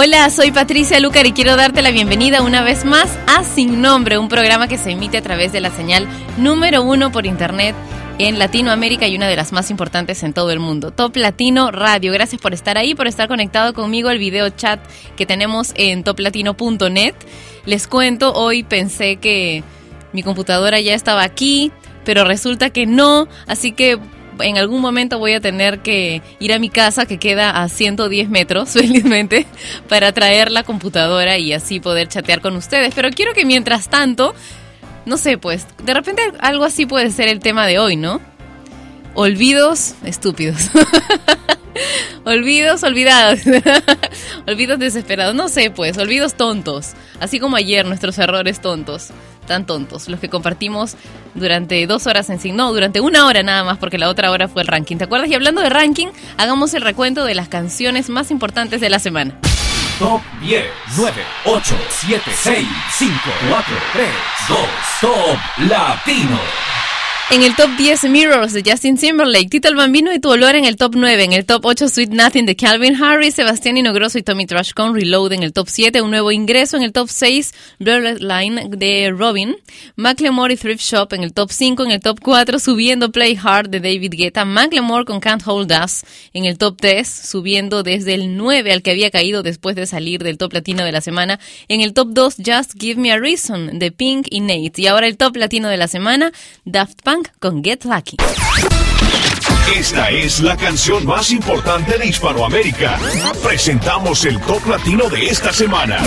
Hola, soy Patricia Lucar y quiero darte la bienvenida una vez más a Sin Nombre, un programa que se emite a través de la señal número uno por internet en Latinoamérica y una de las más importantes en todo el mundo, Top Latino Radio. Gracias por estar ahí, por estar conectado conmigo al video chat que tenemos en toplatino.net. Les cuento, hoy pensé que mi computadora ya estaba aquí, pero resulta que no, así que en algún momento voy a tener que ir a mi casa que queda a 110 metros, felizmente, para traer la computadora y así poder chatear con ustedes. Pero quiero que mientras tanto, no sé, pues, de repente algo así puede ser el tema de hoy, ¿no? Olvidos estúpidos. olvidos olvidados. olvidos desesperados. No sé, pues, olvidos tontos. Así como ayer nuestros errores tontos tan tontos, los que compartimos durante dos horas en sí, no, durante una hora nada más, porque la otra hora fue el ranking. ¿Te acuerdas? Y hablando de ranking, hagamos el recuento de las canciones más importantes de la semana. Top 10, 9, 8, 7, 6, 5, 4, 3, 2, Top Latino. En el top 10 Mirrors de Justin Timberlake, Tito Bambino y Tu Olor en el top 9, en el top 8 Sweet Nothing de Calvin Harris, Sebastián Inogroso y Tommy Trash con Reload en el top 7, un nuevo ingreso en el top 6 Blurred Line de Robin, Macklemore y Thrift Shop en el top 5, en el top 4 subiendo Play Hard de David Guetta, Macklemore con Can't Hold Us en el top 3, subiendo desde el 9 al que había caído después de salir del top latino de la semana, en el top 2 Just Give Me a Reason de Pink y Nate, y ahora el top latino de la semana Daft Punk con Get Lucky. Esta es la canción más importante de Hispanoamérica. Presentamos el top latino de esta semana.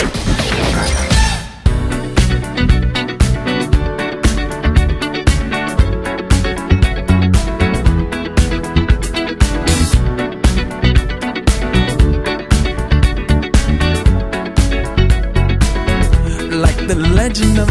Like the legend of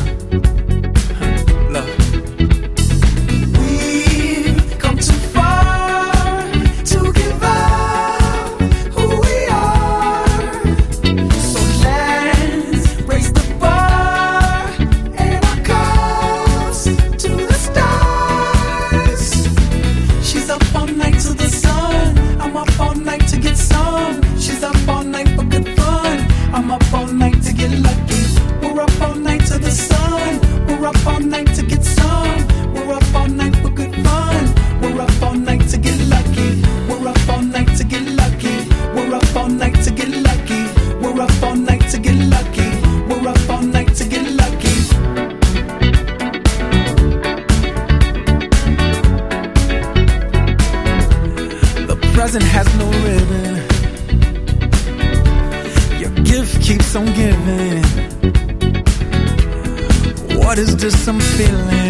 Feeling?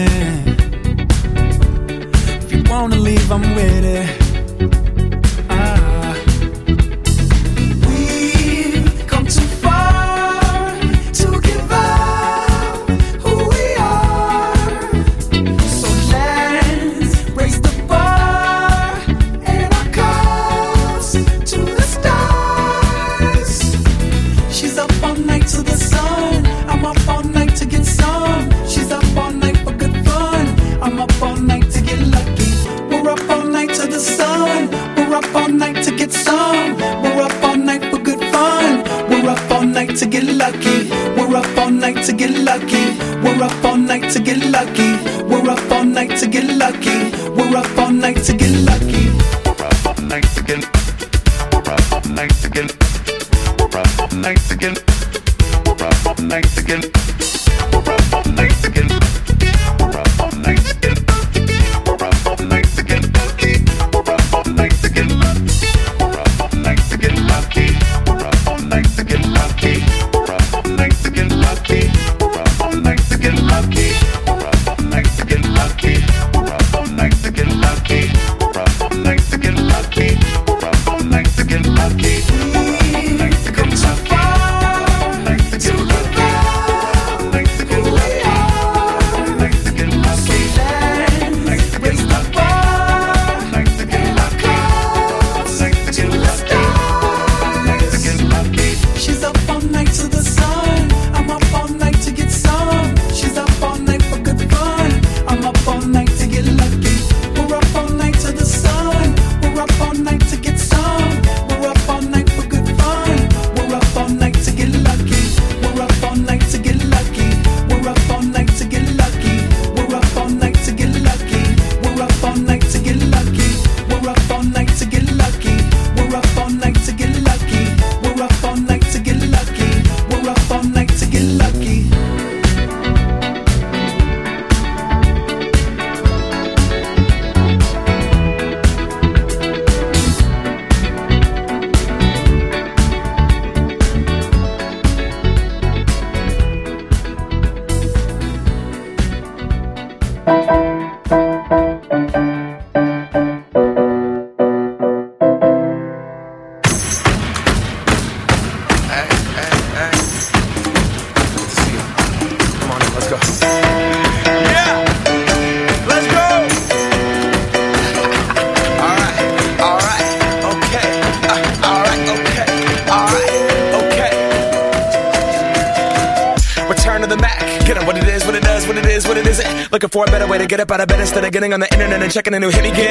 Checking a new hit. Me get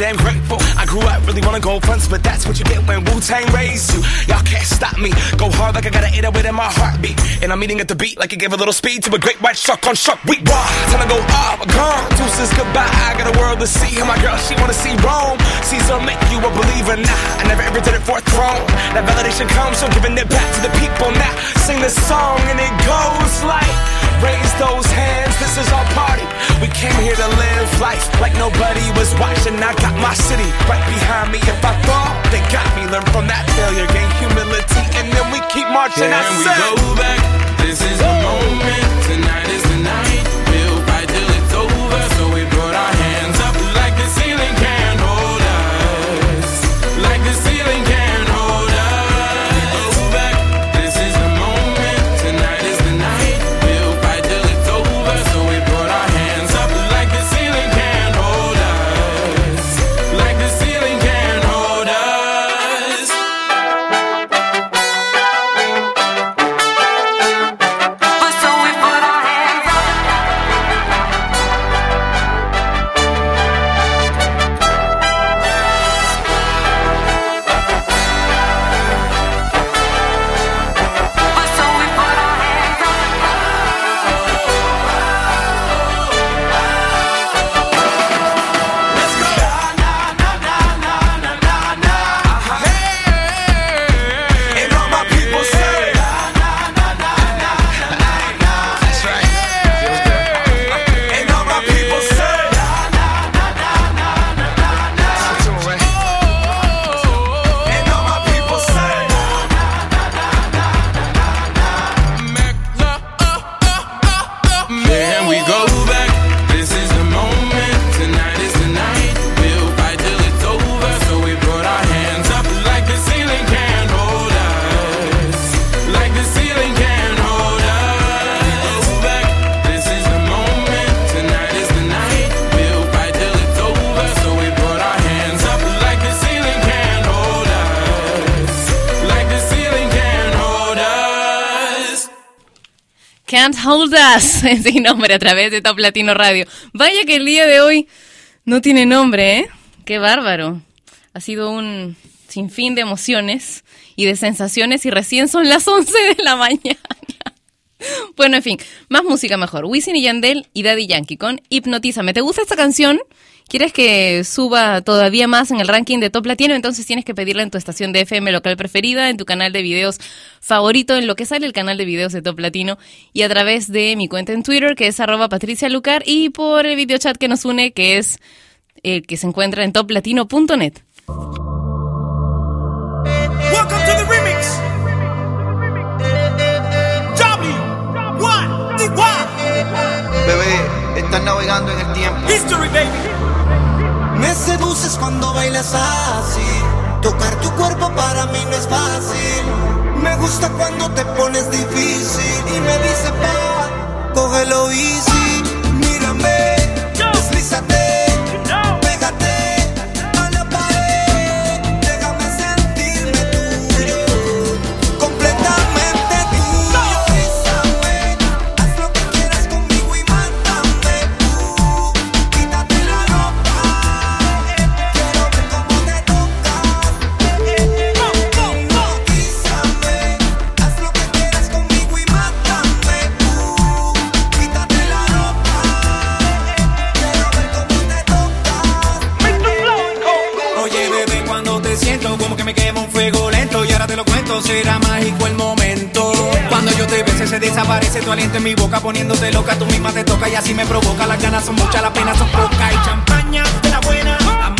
damn grateful. Grew up really wanna go fronts, but that's what you get when Wu Tang raised you. Y'all can't stop me. Go hard like I gotta an 808 in my heartbeat. And I'm eating at the beat like it gave a little speed to a great white shark on shark week. Raw, time to go uh, off, gone. Deuces goodbye. I got a world to see. And my girl, she wanna see Rome. Caesar make you a believer. Nah, I never ever did it for a throne. That validation comes from giving it back to the people. Now sing this song and it goes like. Raise those hands, this is our party. We came here to live life like nobody was watching. I got my city right behind me. If I fall, they got me. Learn from that failure, gain humility, and then we keep marching. I Can we said, go back? This is the moment. Tonight is Hold Us, sin nombre, a través de Top Latino Radio. Vaya que el día de hoy no tiene nombre, ¿eh? Qué bárbaro. Ha sido un sinfín de emociones y de sensaciones y recién son las 11 de la mañana. Bueno, en fin, más música mejor. Wisin y Yandel y Daddy Yankee con Hipnotízame. ¿Te gusta esta canción? ¿Quieres que suba todavía más en el ranking de Top Latino? Entonces tienes que pedirla en tu estación de FM local preferida, en tu canal de videos favorito, en lo que sale el canal de videos de Top Latino y a través de mi cuenta en Twitter que es arroba Patricia Lucar y por el videochat que nos une que es el que se encuentra en toplatino.net. estás navegando en el tiempo. History, baby. Me seduces cuando bailas así. Tocar tu cuerpo para mí no es fácil. Me gusta cuando te pones difícil y me dice pa, cógelo easy. momento será mágico el momento. Cuando yo te bese se desaparece tu aliento en mi boca poniéndote loca, tú misma te toca y así me provoca. Las ganas son muchas, las penas son pocas y champaña de la buena.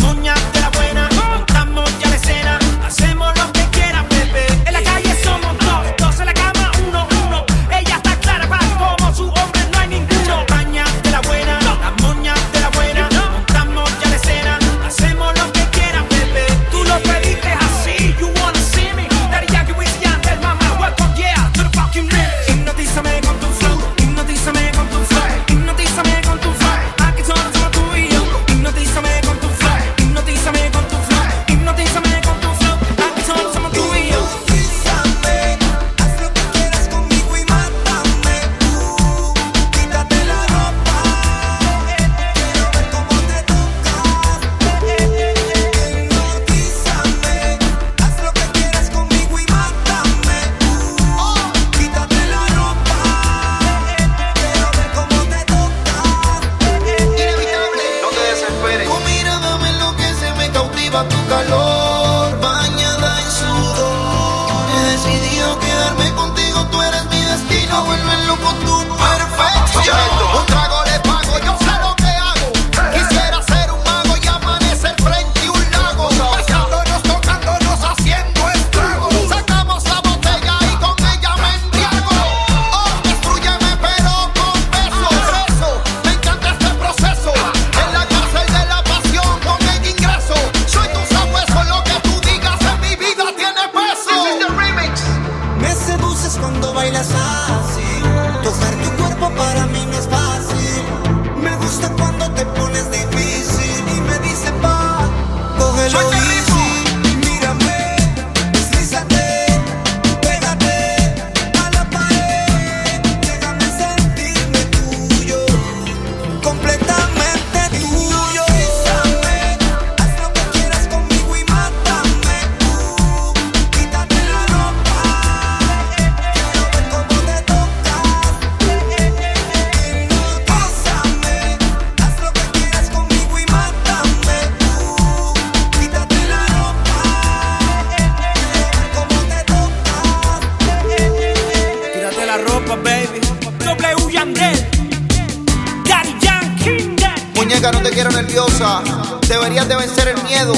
Deberías de vencer el miedo.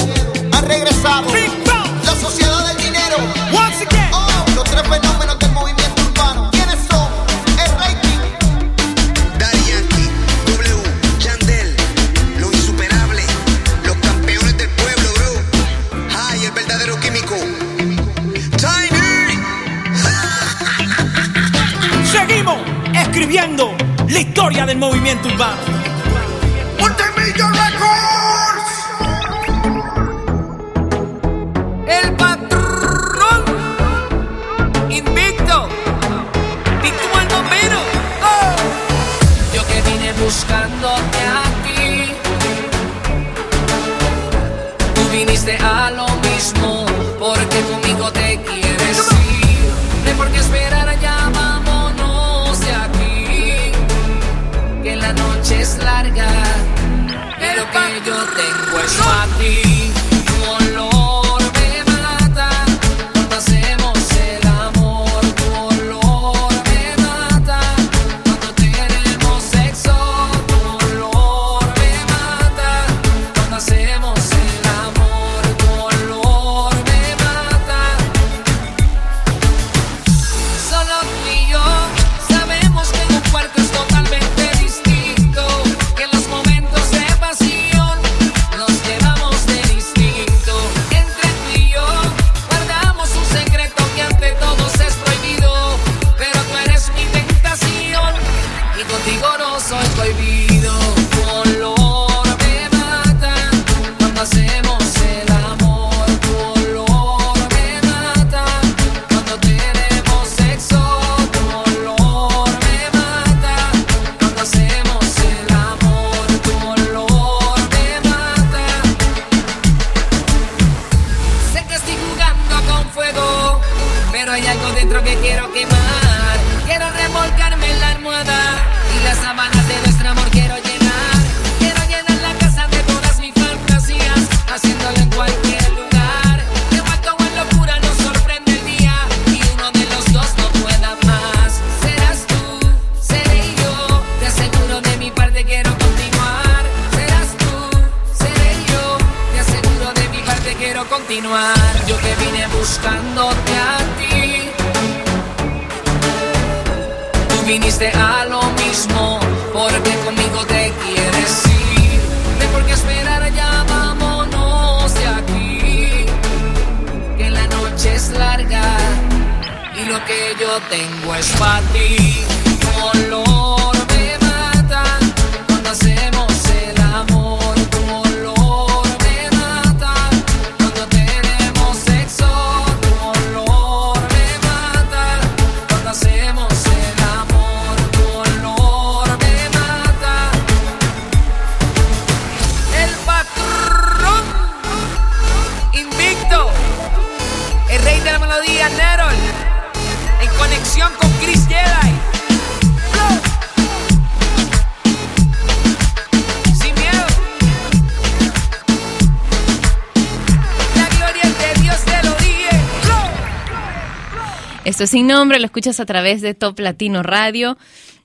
Esto es Sin Nombre, lo escuchas a través de Top Latino Radio.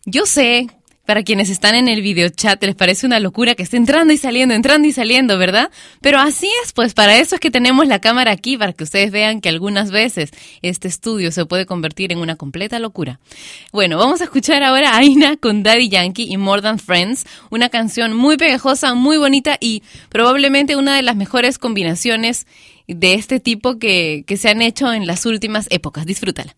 Yo sé, para quienes están en el videochat, les parece una locura que esté entrando y saliendo, entrando y saliendo, ¿verdad? Pero así es, pues para eso es que tenemos la cámara aquí, para que ustedes vean que algunas veces este estudio se puede convertir en una completa locura. Bueno, vamos a escuchar ahora a Aina con Daddy Yankee y More Than Friends, una canción muy pegajosa, muy bonita y probablemente una de las mejores combinaciones de este tipo que, que se han hecho en las últimas épocas. Disfrútala.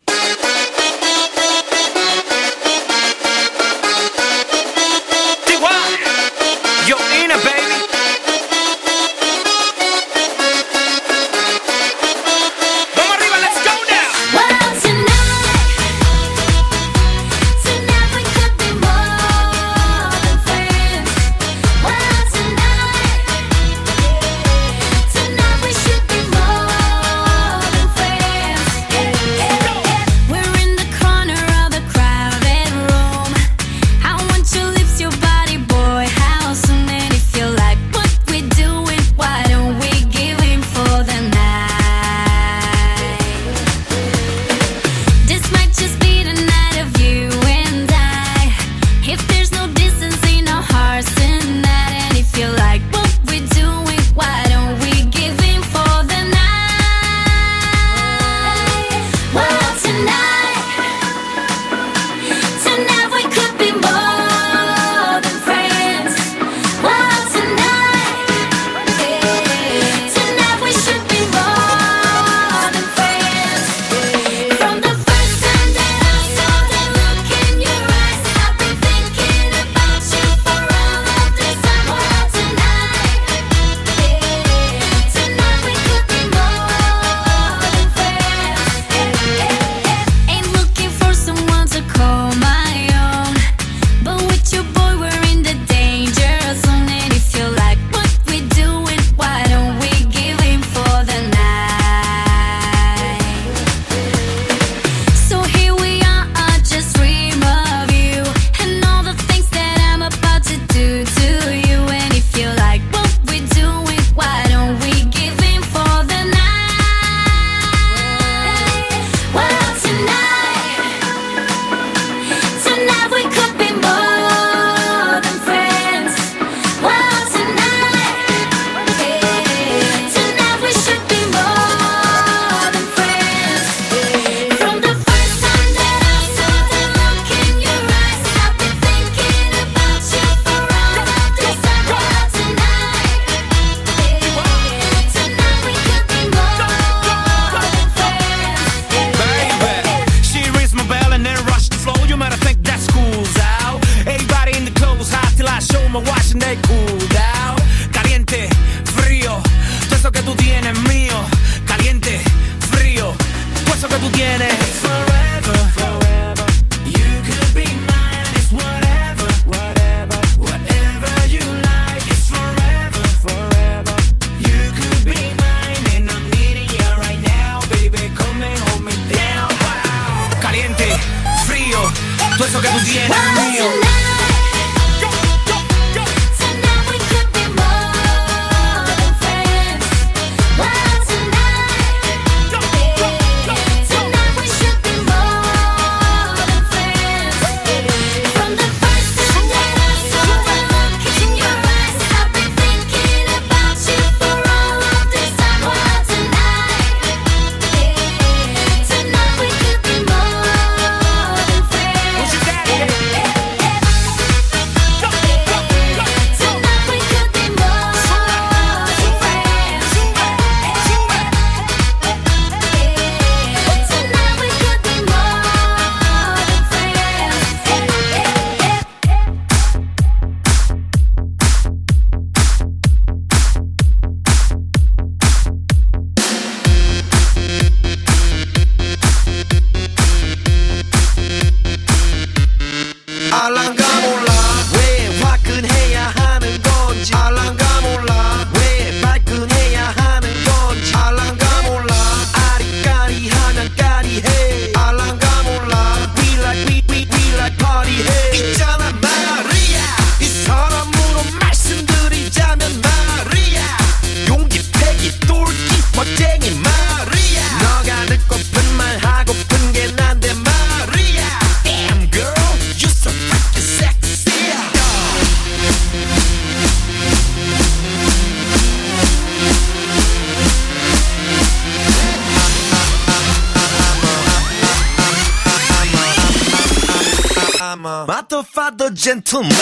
Some.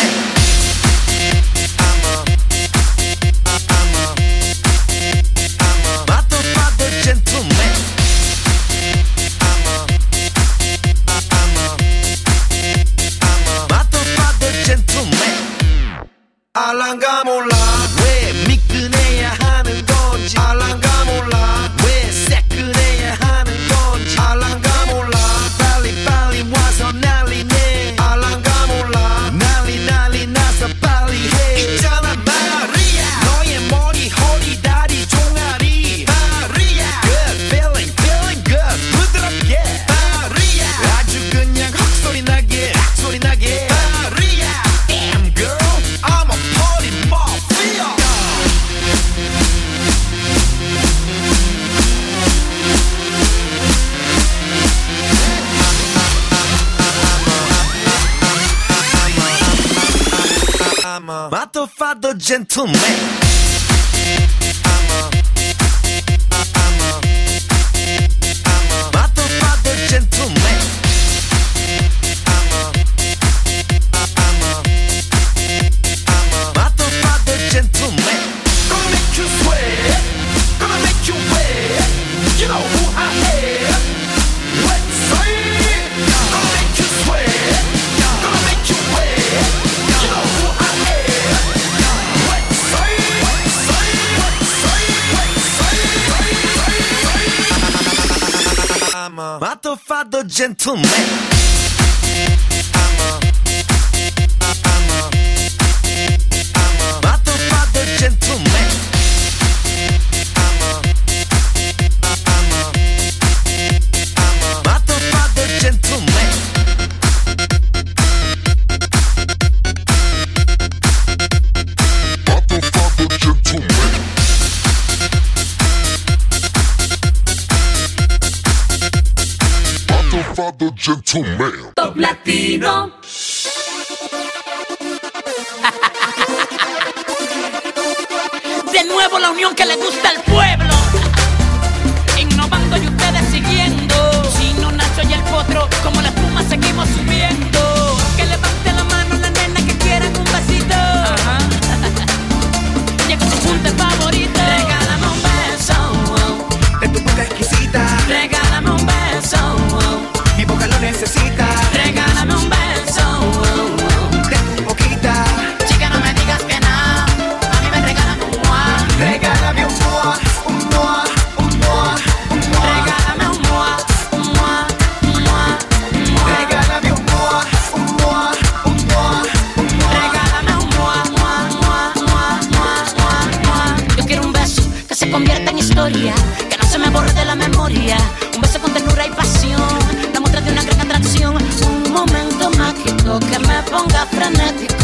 Top Latino. De nuevo la unión que le gusta al pueblo. Regálame un beso. Oh, oh. De. Chica, no me digas que nada. A mí me regalan un moa. Regálame un moa, un moa, un moa. Regálame un moa, un moa, un moa. Regálame un moa, un moa, un moa, un moa. Moa, moa, moa, moa, moa, moa, moa. Yo quiero un beso que se convierta en historia, que no se me borre de la memoria fanático.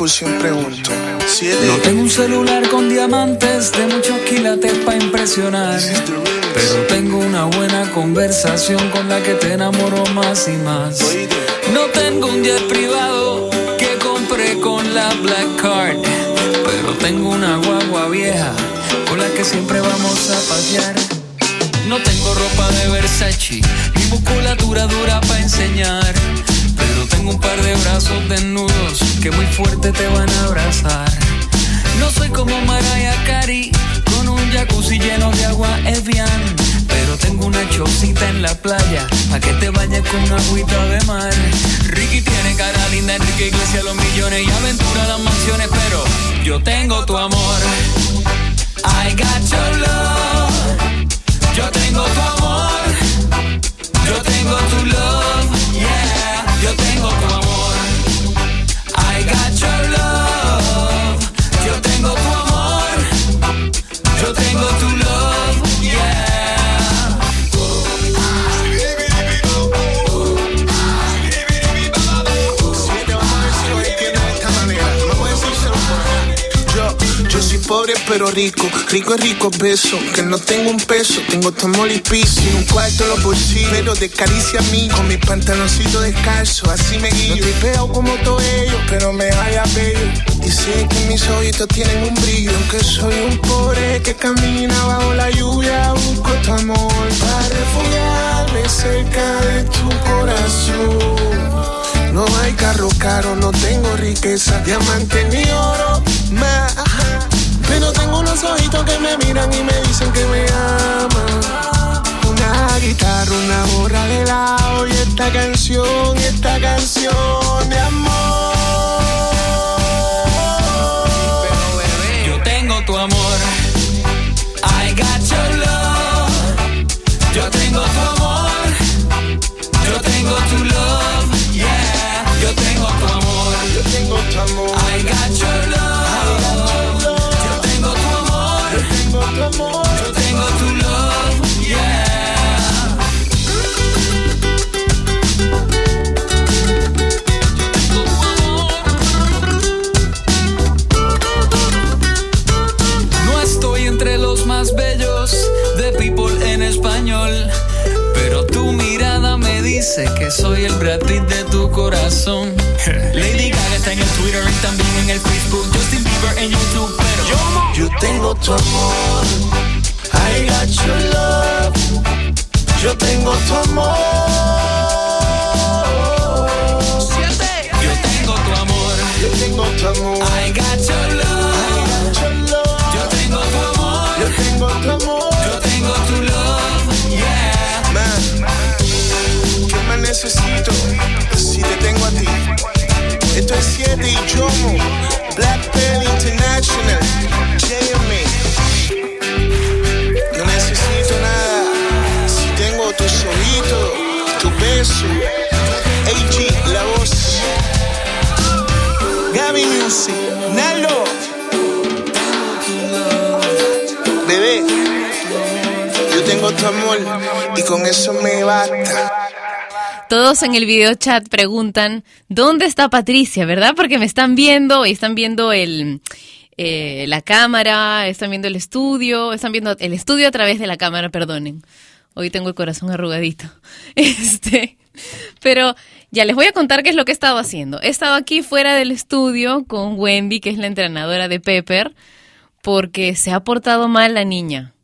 Pregunto. No tengo un celular con diamantes de muchos quilates para impresionar. Pero tengo una buena conversación con la que te enamoro más y más. No tengo un jet privado que compré con la Black Card. Pero tengo una guagua vieja con la que siempre vamos a pasear. No tengo ropa de Versace, ni musculatura dura para enseñar. Tengo un par de brazos desnudos que muy fuerte te van a abrazar. No soy como Mariah Carey, con un jacuzzi lleno de agua Evian. Pero tengo una chocita en la playa, pa' que te bañes con una agüita de mar. Ricky tiene cara linda, Enrique Iglesias los millones y aventura las mansiones. Pero yo tengo tu amor. I got your love. Yo tengo tu amor, yo tengo tu love, yo tengo tu amor. I got your love, yo tengo tu pero rico, rico es rico beso, que no tengo un peso, tengo tu y piso, y un cuarto en los bolsillos, pero de caricia a mí, con mis pantaloncitos descalzos, así me guío. No estoy pegado como todos ellos, pero me haya bello. Dice que mis ojitos tienen un brillo, aunque soy un pobre que camina bajo la lluvia, busco tu amor para refugiarme cerca de tu corazón. No hay carro caro, no tengo riqueza, diamante ni oro, más. Pero tengo unos ojitos que me miran y me dicen que me aman. Una guitarra, una borra de lado y esta canción, esta canción de amor. Yo tengo tu amor. I got your love. Yo tengo tu amor. Yo tengo tu love. Yeah. Yo tengo tu amor. Yo tengo tu amor. I got your love. Amor. Yo tengo tu love. Yeah. No estoy entre los más bellos de People en español. Pero tu mirada me dice que soy el Brad Pitt de tu corazón. Lady Gaga está en el Twitter y también en el Facebook. Justin YouTube, pero Yo tengo tu amor. I got your love. Yo tengo tu amor. Yo tengo tu amor. Yo tengo tu amor. I got your love. Yo tengo tu amor. Yo tengo tu amor. Yo tengo tu love. Yeah. Man, ¿qué más necesito 307 y Jomo, Black Bell International, JME. No necesito nada, si tengo tu solito, tu beso, AG, la voz. Gaby Music, Nalo. Bebé, yo tengo tu amor y con eso me basta. Todos en el video chat preguntan, ¿dónde está Patricia? ¿Verdad? Porque me están viendo y están viendo el, eh, la cámara, están viendo el estudio, están viendo el estudio a través de la cámara, perdonen. Hoy tengo el corazón arrugadito. Este, pero ya les voy a contar qué es lo que he estado haciendo. He estado aquí fuera del estudio con Wendy, que es la entrenadora de Pepper, porque se ha portado mal la niña.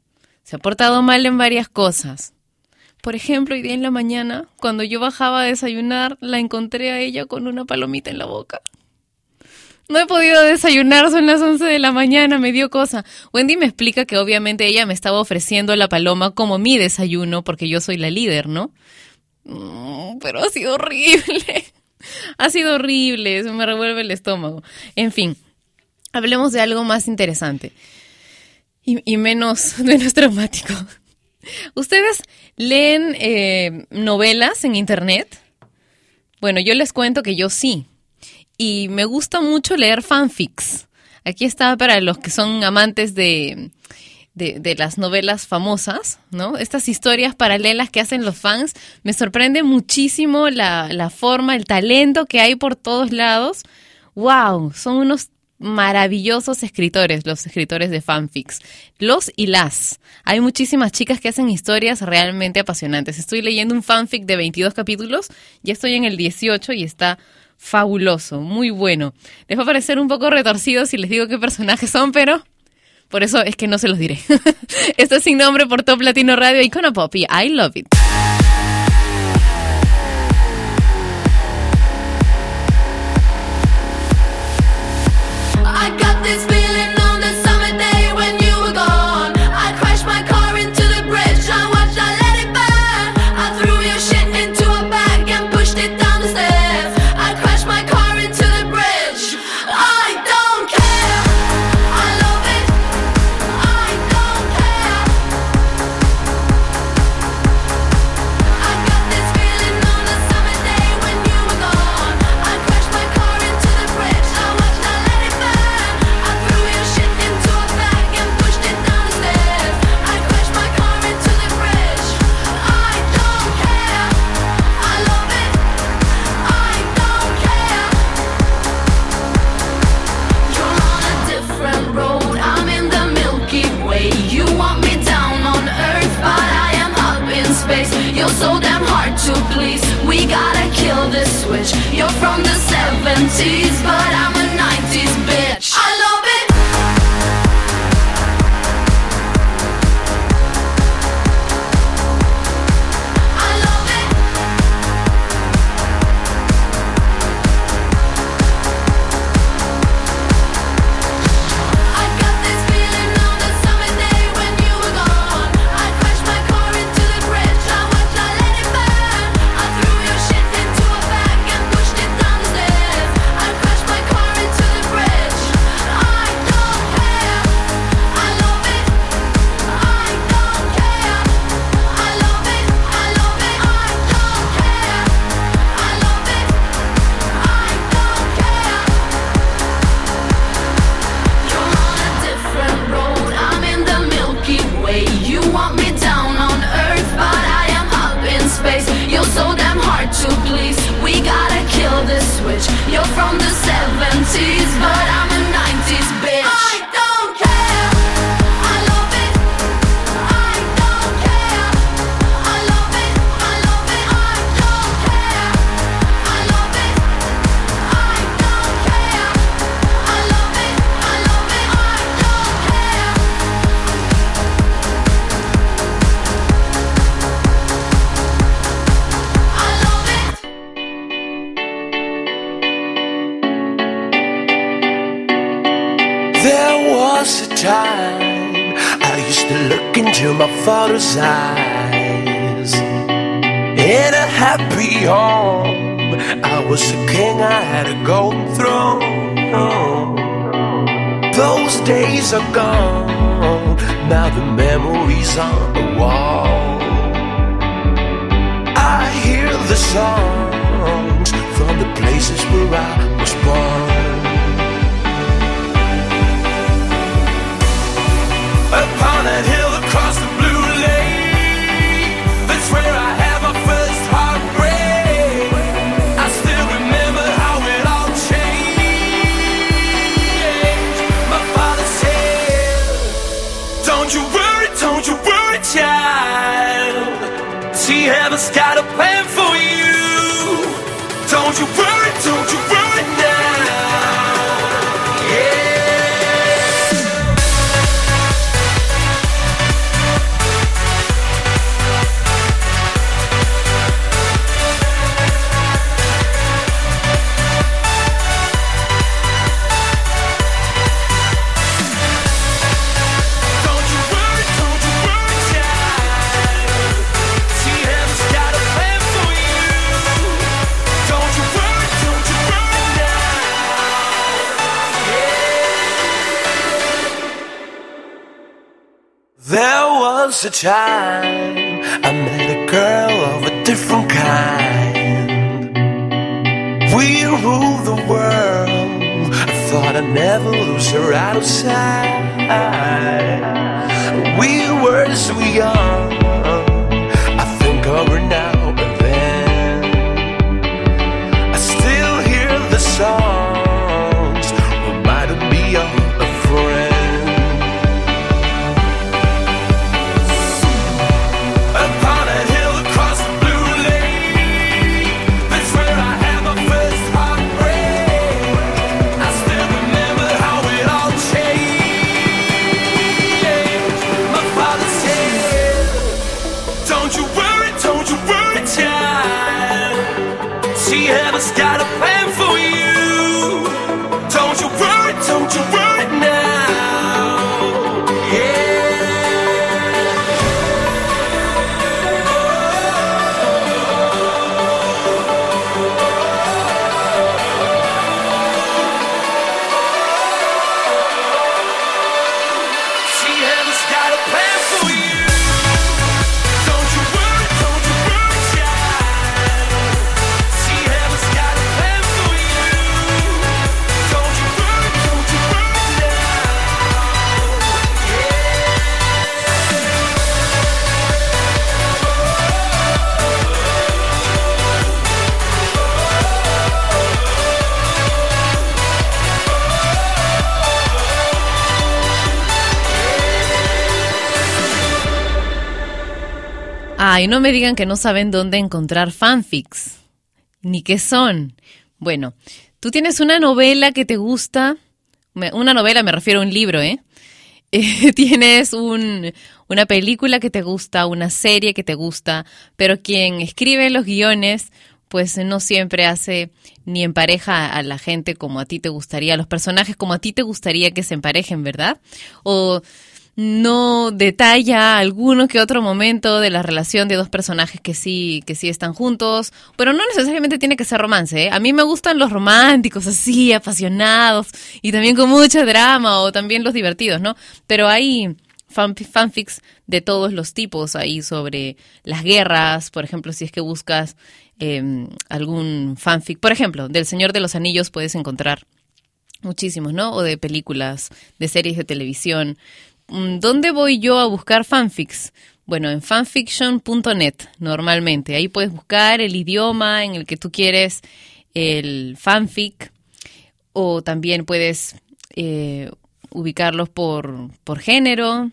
Se ha portado mal en varias cosas. Por ejemplo, hoy día en la mañana, cuando yo bajaba a desayunar, la encontré a ella con una palomita en la boca. No he podido desayunar, son las 11 de la mañana, me dio cosa. Wendy me explica que obviamente ella me estaba ofreciendo la paloma como mi desayuno, porque yo soy la líder, ¿no? Mm, pero ha sido horrible. Ha sido horrible, eso me revuelve el estómago. En fin, hablemos de algo más interesante y, y menos, menos traumático. ¿Ustedes leen eh, novelas en internet? Bueno, yo les cuento que yo sí. Y me gusta mucho leer fanfics. Aquí está para los que son amantes de, de, de las novelas famosas, ¿no? Estas historias paralelas que hacen los fans. Me sorprende muchísimo la, la forma, el talento que hay por todos lados. ¡Wow! Son unos maravillosos escritores, los escritores de fanfics. Los y las. Hay muchísimas chicas que hacen historias realmente apasionantes. Estoy leyendo un fanfic de 22 capítulos, ya estoy en el 18 y está fabuloso, muy bueno. Les va a parecer un poco retorcido si les digo qué personajes son, pero por eso es que no se los diré. Esto es sin nombre por Top Latino Radio y con Pop y I love it. You're from the 70s, but I'm Ay, no me digan que no saben dónde encontrar fanfics, ni qué son. Bueno, tú tienes una novela que te gusta, una novela me refiero a un libro, ¿eh? Eh, tienes un, una película que te gusta, una serie que te gusta, pero quien escribe los guiones, pues no siempre hace ni empareja a la gente como a ti te gustaría, a los personajes como a ti te gustaría que se emparejen, ¿verdad? O no detalla alguno que otro momento de la relación de dos personajes que sí, que sí están juntos, pero no necesariamente tiene que ser romance. ¿eh? A mí me gustan los románticos, así, apasionados, y también con mucho drama, o también los divertidos, ¿no? Pero hay fan- fanfics de todos los tipos ahí sobre las guerras, por ejemplo, si es que buscas eh, algún fanfic, por ejemplo, del Señor de los Anillos puedes encontrar muchísimos, ¿no? O de películas, de series de televisión. Mm, ¿Dónde voy yo a buscar fanfics? Bueno, en fanfiction.net normalmente. Ahí puedes buscar el idioma en el que tú quieres el fanfic o también puedes eh, ubicarlos por, por género,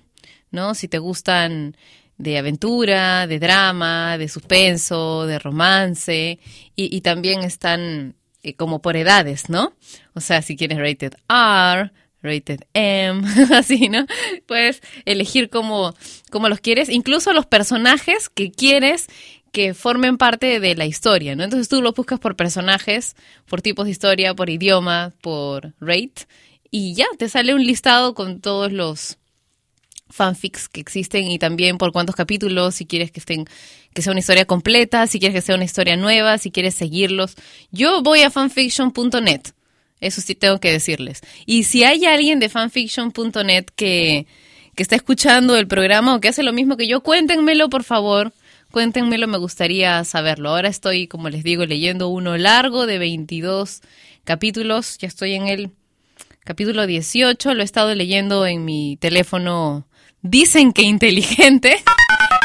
¿no? Si te gustan de aventura, de drama, de suspenso, de romance y, y también están eh, como por edades, ¿no? O sea, si quieres rated R, rated M, así, ¿no? Puedes elegir cómo, cómo los quieres, incluso los personajes que quieres que formen parte de la historia, ¿no? Entonces tú los buscas por personajes, por tipos de historia, por idioma, por rate, y ya te sale un listado con todos los fanfics que existen y también por cuántos capítulos, si quieres que estén, que sea una historia completa, si quieres que sea una historia nueva, si quieres seguirlos. Yo voy a fanfiction.net. Eso sí tengo que decirles. Y si hay alguien de fanfiction.net que, que está escuchando el programa o que hace lo mismo que yo, cuéntenmelo, por favor. Cuéntenmelo, me gustaría saberlo. Ahora estoy, como les digo, leyendo uno largo de 22 capítulos. Ya estoy en el capítulo 18. Lo he estado leyendo en mi teléfono dicen que inteligente.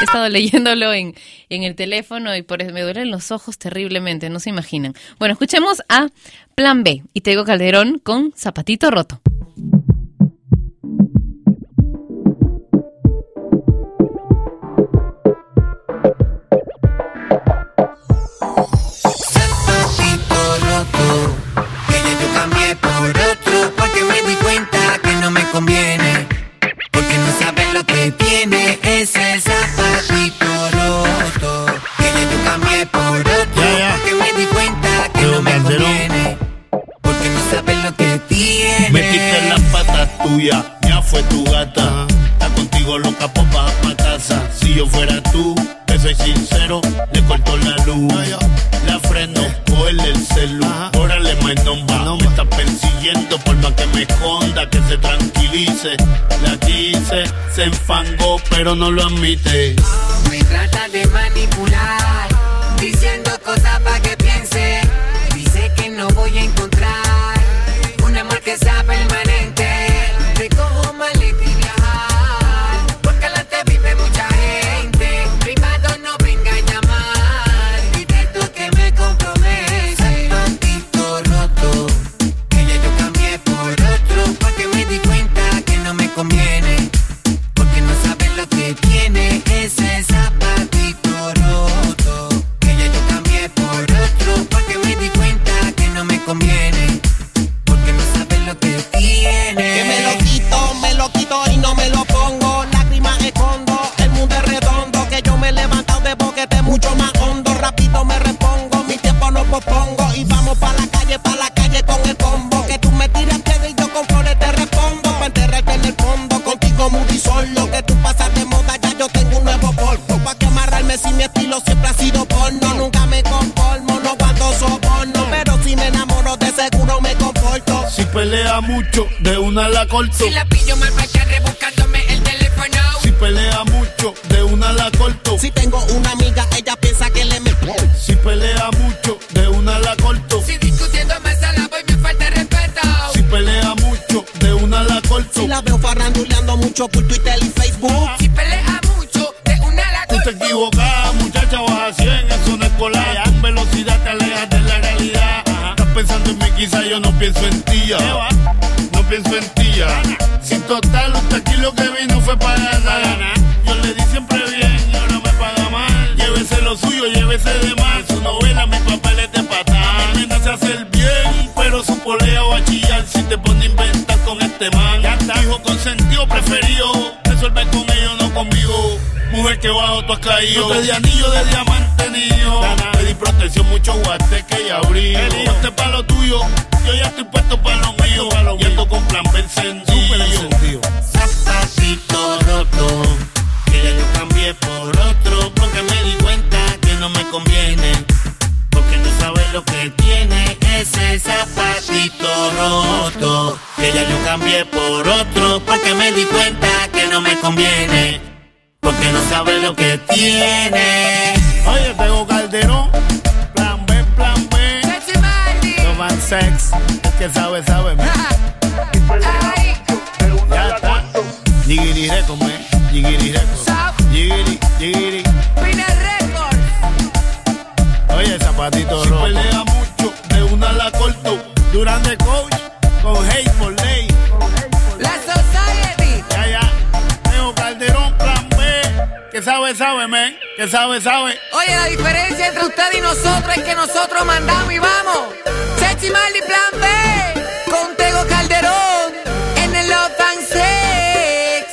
He estado leyéndolo en, en el teléfono y por eso me duelen los ojos terriblemente, no se imaginan. Bueno, escuchemos a Plan B y Tego Calderón con Zapatito Roto. conviene. pero no lo admite.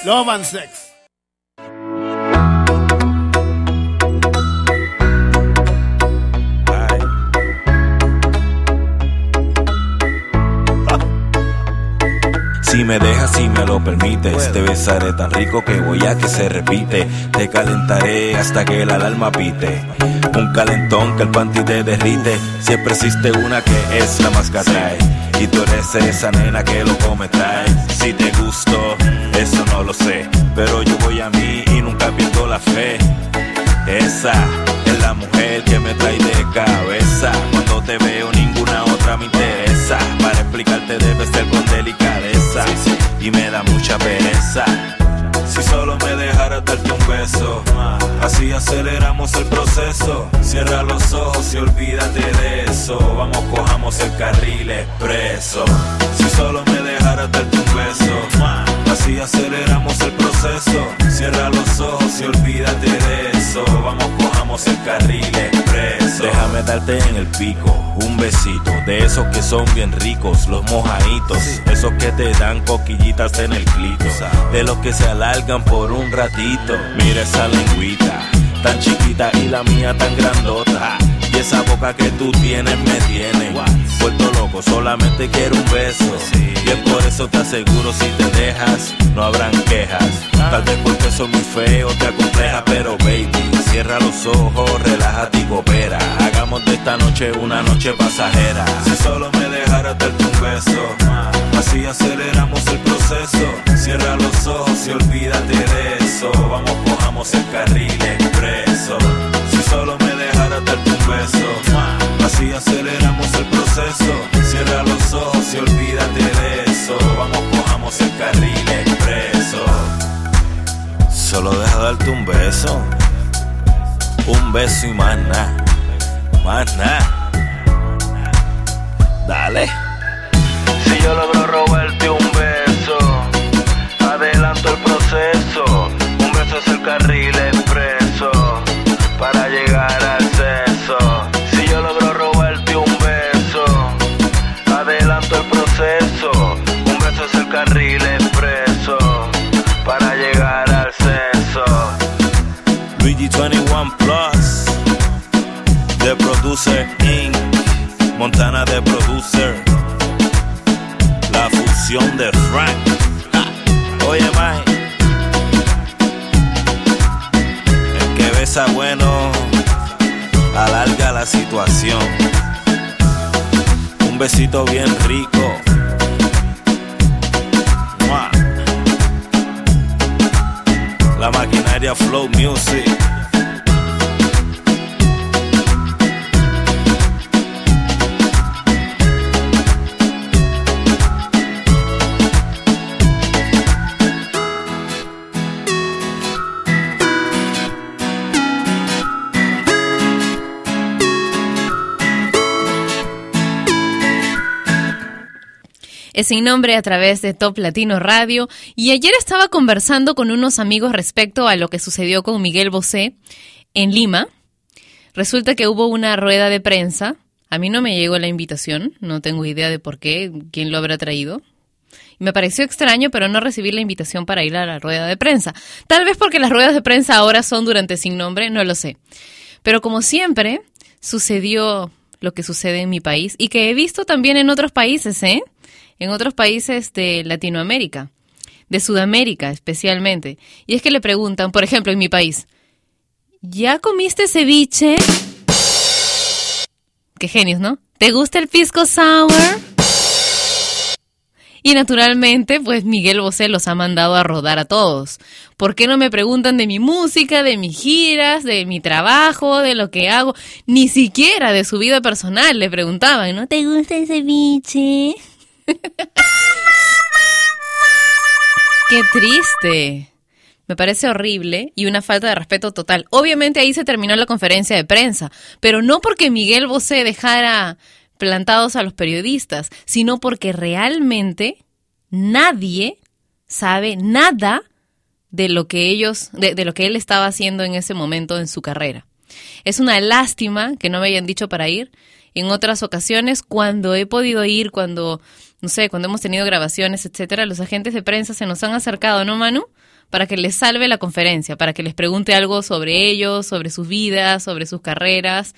Love and Sex. Si me dejas, si me lo permites, te besaré tan rico que voy a que se repite. Te calentaré hasta que la alarma pite. Un calentón que el panty te derrite. Siempre existe una que es la más que. Y tú eres esa nena que lo come Si te gusto, eso no lo sé. Pero yo voy a mí y nunca pierdo la fe. Esa es la mujer que me trae de cabeza. Cuando te veo ninguna otra me interesa. Para explicarte debes ser con delicadeza. Y me da mucha pereza. Si solo me dejara darte un beso. Así aceleramos el proceso. Cierra los ojos y olvídate de eso. Vamos, cojamos el carril expreso. Si solo me dejara darte un beso. Así aceleramos el proceso. Cierra los ojos y olvídate de eso. Vamos, cojamos el carril expreso. Déjame darte en el pico un besito. De esos que son bien ricos, los mojaditos. Esos que te dan coquillitas en el clito. De los que se alargan por un ratito. Mira esa lengüita, tan chiquita y la mía tan grandota y esa boca que tú tienes me tiene vuelto loco, solamente quiero un beso. Y es por eso te aseguro, si te dejas, no habrán quejas. Tal vez porque soy muy feo, te acompleja, pero baby, cierra los ojos, relájate y coopera. Hagamos de esta noche una noche pasajera. Si solo me dejaras darte un beso, así aceleramos el proceso. Cierra los ojos y olvídate de eso. Vamos, cojamos el carril expreso. Si solo me dejaras darte un beso, así aceleramos el proceso. Cierra los ojos y olvídate de eso. Vamos, cojamos el carril expreso. Solo deja darte un beso, un beso y más nada, más nada. Dale. Si yo logro robarte un beso, adelanto el proceso. Un beso es el carril Luigi 21 Plus, The Producer Inc. Montana de Producer. La fusión de Frank. Oye, Mike. El que besa bueno alarga la situación. Un besito bien rico. La maquinaria Flow Music. Es sin nombre a través de Top Latino Radio. Y ayer estaba conversando con unos amigos respecto a lo que sucedió con Miguel Bosé en Lima. Resulta que hubo una rueda de prensa. A mí no me llegó la invitación, no tengo idea de por qué, quién lo habrá traído. Me pareció extraño, pero no recibí la invitación para ir a la rueda de prensa. Tal vez porque las ruedas de prensa ahora son durante sin nombre, no lo sé. Pero como siempre, sucedió lo que sucede en mi país y que he visto también en otros países, ¿eh? En otros países de Latinoamérica, de Sudamérica especialmente. Y es que le preguntan, por ejemplo, en mi país, ¿ya comiste ceviche? Qué genios, ¿no? ¿Te gusta el pisco sour? Y naturalmente, pues Miguel Bosé los ha mandado a rodar a todos. ¿Por qué no me preguntan de mi música, de mis giras, de mi trabajo, de lo que hago? Ni siquiera de su vida personal le preguntaban, ¿no te gusta el ceviche? Qué triste. Me parece horrible y una falta de respeto total. Obviamente ahí se terminó la conferencia de prensa, pero no porque Miguel Bosé dejara plantados a los periodistas, sino porque realmente nadie sabe nada de lo que ellos, de, de, lo que él estaba haciendo en ese momento en su carrera. Es una lástima que no me hayan dicho para ir. En otras ocasiones, cuando he podido ir, cuando, no sé, cuando hemos tenido grabaciones, etcétera, los agentes de prensa se nos han acercado, ¿no, Manu? Para que les salve la conferencia, para que les pregunte algo sobre ellos, sobre sus vidas, sobre sus carreras.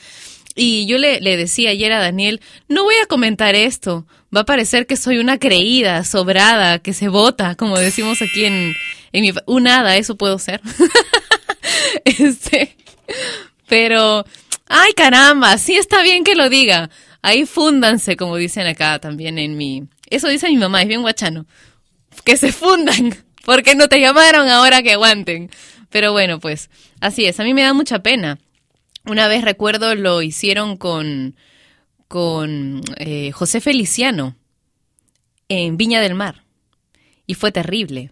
Y yo le, le, decía ayer a Daniel, no voy a comentar esto, va a parecer que soy una creída, sobrada, que se vota, como decimos aquí en, en mi... Un hada, eso puedo ser. este, pero, ay caramba, sí está bien que lo diga. Ahí fúndanse, como dicen acá también en mi... Eso dice mi mamá, es bien guachano. Que se fundan, porque no te llamaron ahora que aguanten. Pero bueno, pues así es, a mí me da mucha pena. Una vez recuerdo lo hicieron con, con eh, José Feliciano en Viña del Mar. Y fue terrible,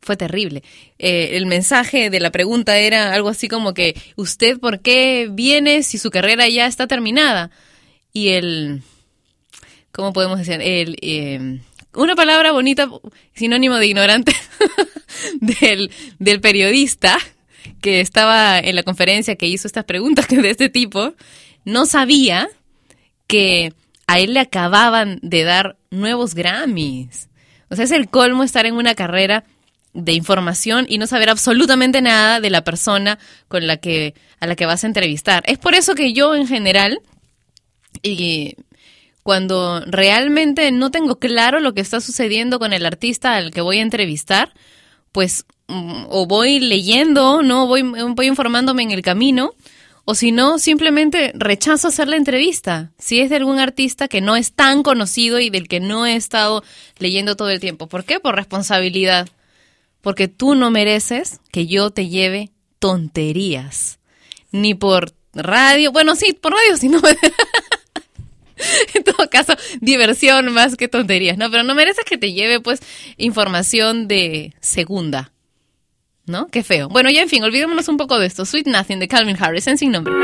fue terrible. Eh, el mensaje de la pregunta era algo así como que, ¿usted por qué viene si su carrera ya está terminada? Y el, ¿cómo podemos decir? El, eh, una palabra bonita, sinónimo de ignorante, del, del periodista que estaba en la conferencia que hizo estas preguntas de este tipo, no sabía que a él le acababan de dar nuevos Grammys. O sea, es el colmo estar en una carrera de información y no saber absolutamente nada de la persona con la que a la que vas a entrevistar. Es por eso que yo en general y cuando realmente no tengo claro lo que está sucediendo con el artista al que voy a entrevistar, pues mm, o voy leyendo, no voy informándome en el camino o si no, simplemente rechazo hacer la entrevista. Si es de algún artista que no es tan conocido y del que no he estado leyendo todo el tiempo. ¿Por qué? Por responsabilidad. Porque tú no mereces que yo te lleve tonterías. Ni por radio. Bueno, sí, por radio, si no. en todo caso, diversión más que tonterías, ¿no? Pero no mereces que te lleve, pues, información de segunda. ¿No? Qué feo. Bueno, ya en fin, olvidémonos un poco de esto. Sweet Nothing de Calvin Harris en sin nombre.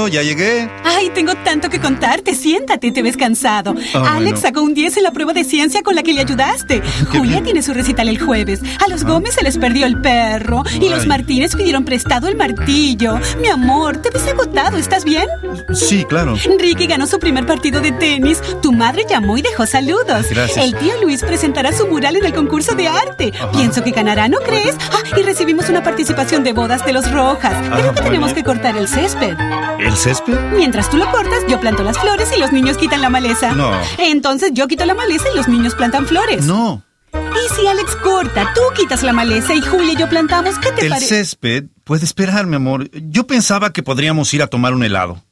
Cariño, ya llegué. Ay, tengo tanto que contarte. Siéntate, te ves cansado. Ah, Alex bueno. sacó un 10 en la prueba de ciencia con la que le ayudaste. Julia tiene su recital el jueves. A los Gómez se les perdió el perro. Y los. Martínez pidieron prestado el martillo. Mi amor, te ves agotado. ¿Estás bien? Sí, claro. Ricky ganó su primer partido de tenis. Tu madre llamó y dejó saludos. Gracias. El tío Luis presentará su mural en el concurso de arte. Ajá. Pienso que ganará, ¿no crees? Ah, y recibimos una participación de bodas de los Rojas. Creo Ah, que tenemos bien. que cortar el césped. ¿El césped? Mientras tú lo cortas, yo planto las flores y los niños quitan la maleza. No. Entonces yo quito la maleza y los niños plantan flores. No. Y si Alex, corta. Tú quitas la maleza y Julia y yo plantamos. ¿Qué te El parece? césped puede esperar, mi amor. Yo pensaba que podríamos ir a tomar un helado.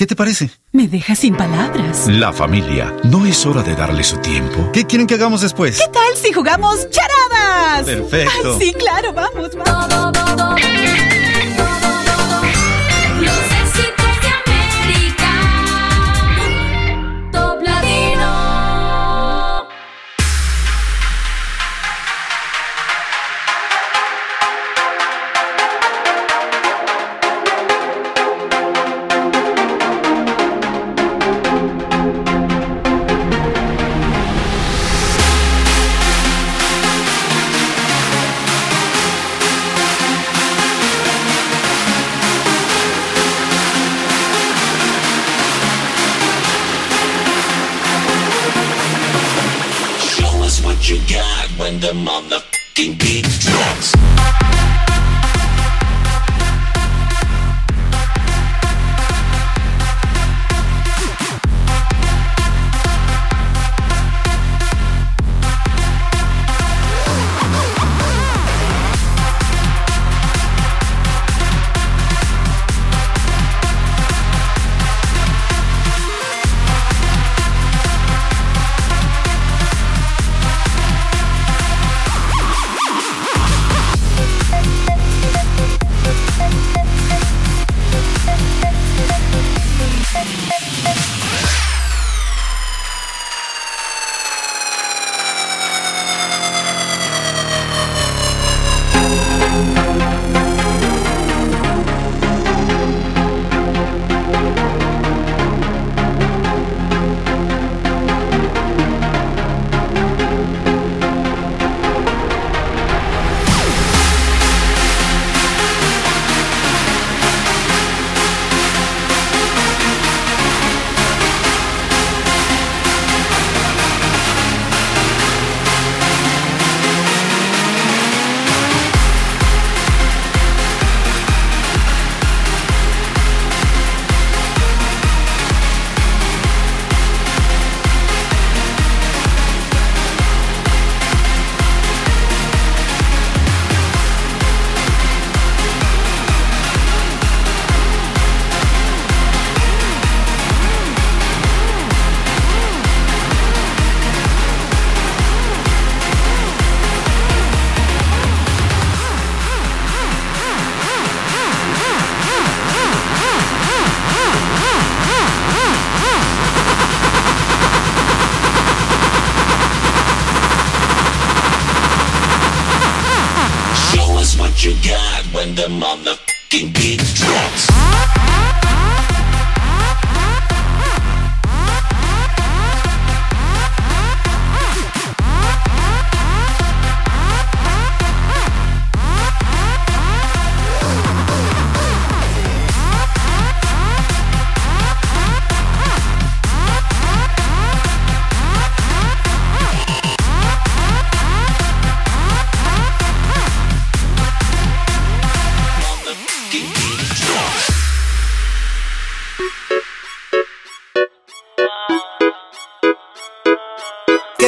¿Qué te parece? Me dejas sin palabras. La familia. ¿No es hora de darle su tiempo? ¿Qué quieren que hagamos después? ¿Qué tal si jugamos charadas? Perfecto. Ay, sí, claro, vamos, vamos. The motherfucking beat drops.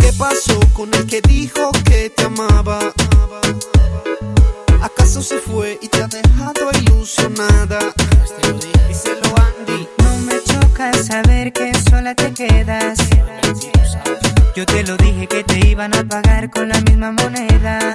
¿Qué pasó con el que dijo que te amaba? ¿Acaso se fue y te ha dejado ilusionada? Díselo Andy. No me choca saber que sola te quedas. Yo te lo dije que te iban a pagar con la misma moneda.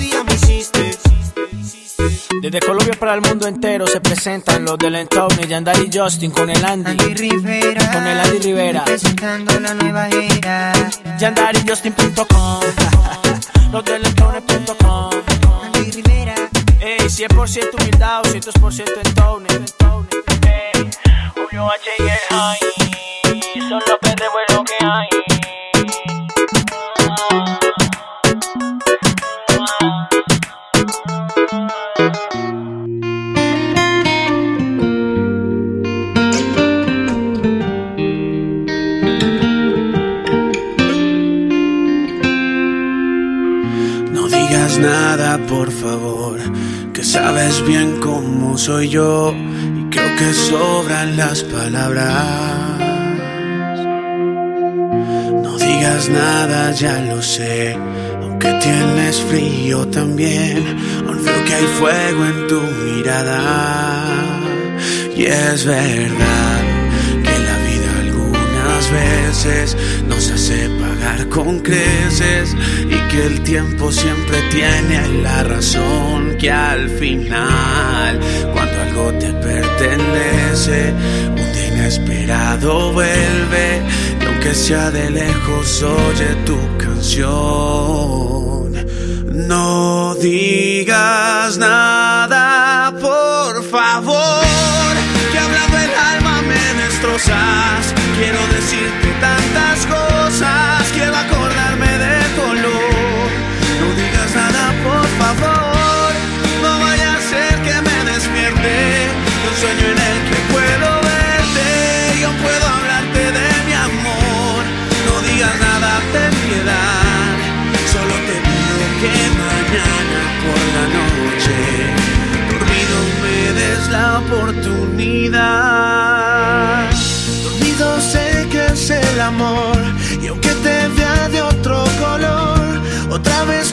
Desde Colombia para el mundo entero se presentan los del Entown, Yandari y Justin con el Andy. Rivera, Con el Andy Rivera. Presentando la nueva era. YandariJustin.com Los del Entown.com Andy Rivera. Ey, 100% humildad, 200% Entown. Ey, Julio H y el High. Son los es lo que hay. Nada, por favor, que sabes bien cómo soy yo y creo que sobran las palabras. No digas nada, ya lo sé, aunque tienes frío también, aún veo que hay fuego en tu mirada. Y es verdad algunas veces nos hace pagar con creces y que el tiempo siempre tiene la razón que al final cuando algo te pertenece un día inesperado vuelve y aunque sea de lejos oye tu canción. No digas nada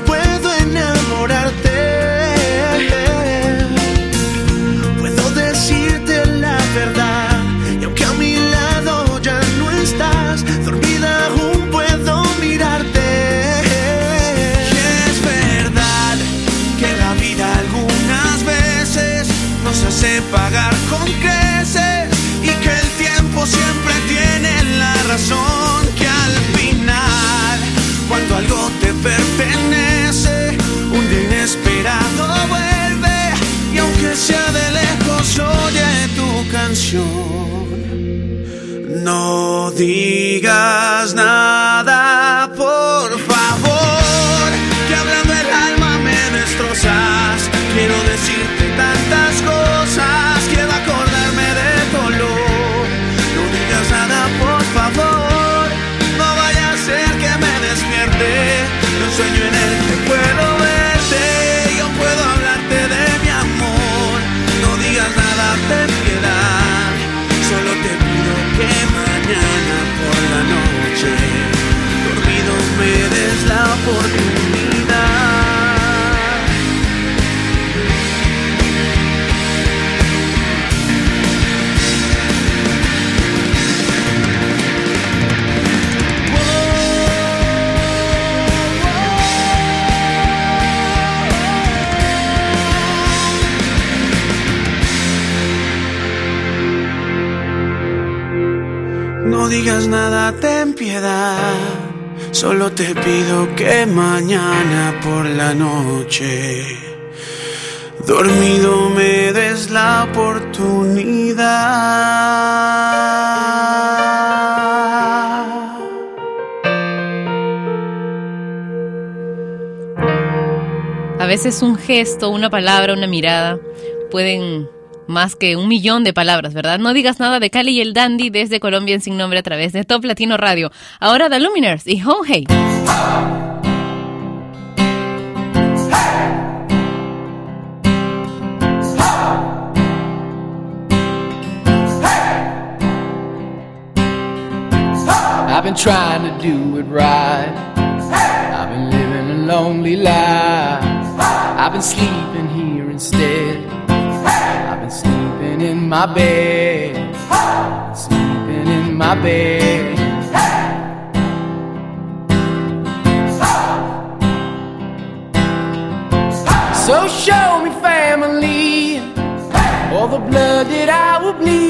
puedo enamorarte Puedo decirte la verdad y aunque a mi lado ya no estás, dormida aún puedo mirarte. Y es verdad que la vida algunas veces nos hace pagar con creces y que el tiempo siempre tiene la razón que al final cuando algo te pertenece no digas nada Solo te pido que mañana por la noche dormido me des la oportunidad. A veces un gesto, una palabra, una mirada pueden más que un millón de palabras, ¿verdad? No digas nada de Cali y el Dandy desde Colombia en Sin Nombre a través de Top Latino Radio. Ahora The Luminers y Honhei. I've been trying to do it right. I've been living a lonely life. I've been sleeping here instead. In my bed. Sleeping in my bed. So show me family, all the blood that I will bleed.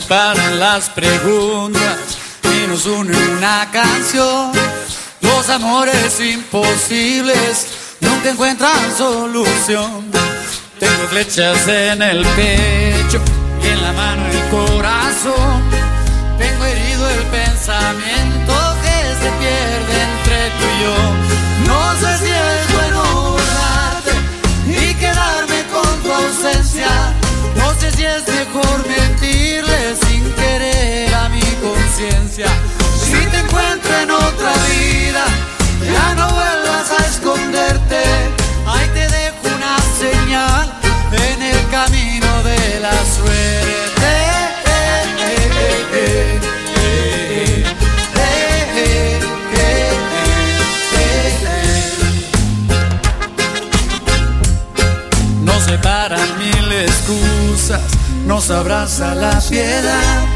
separan las preguntas y nos une una canción. Los amores imposibles nunca encuentran solución. Tengo flechas en el pecho y en la mano el corazón Si te encuentro en otra vida, ya no vuelvas a esconderte. Ahí te dejo una señal en el camino de la suerte. Eh, eh, eh, Nos separan mil excusas, nos abraza la piedad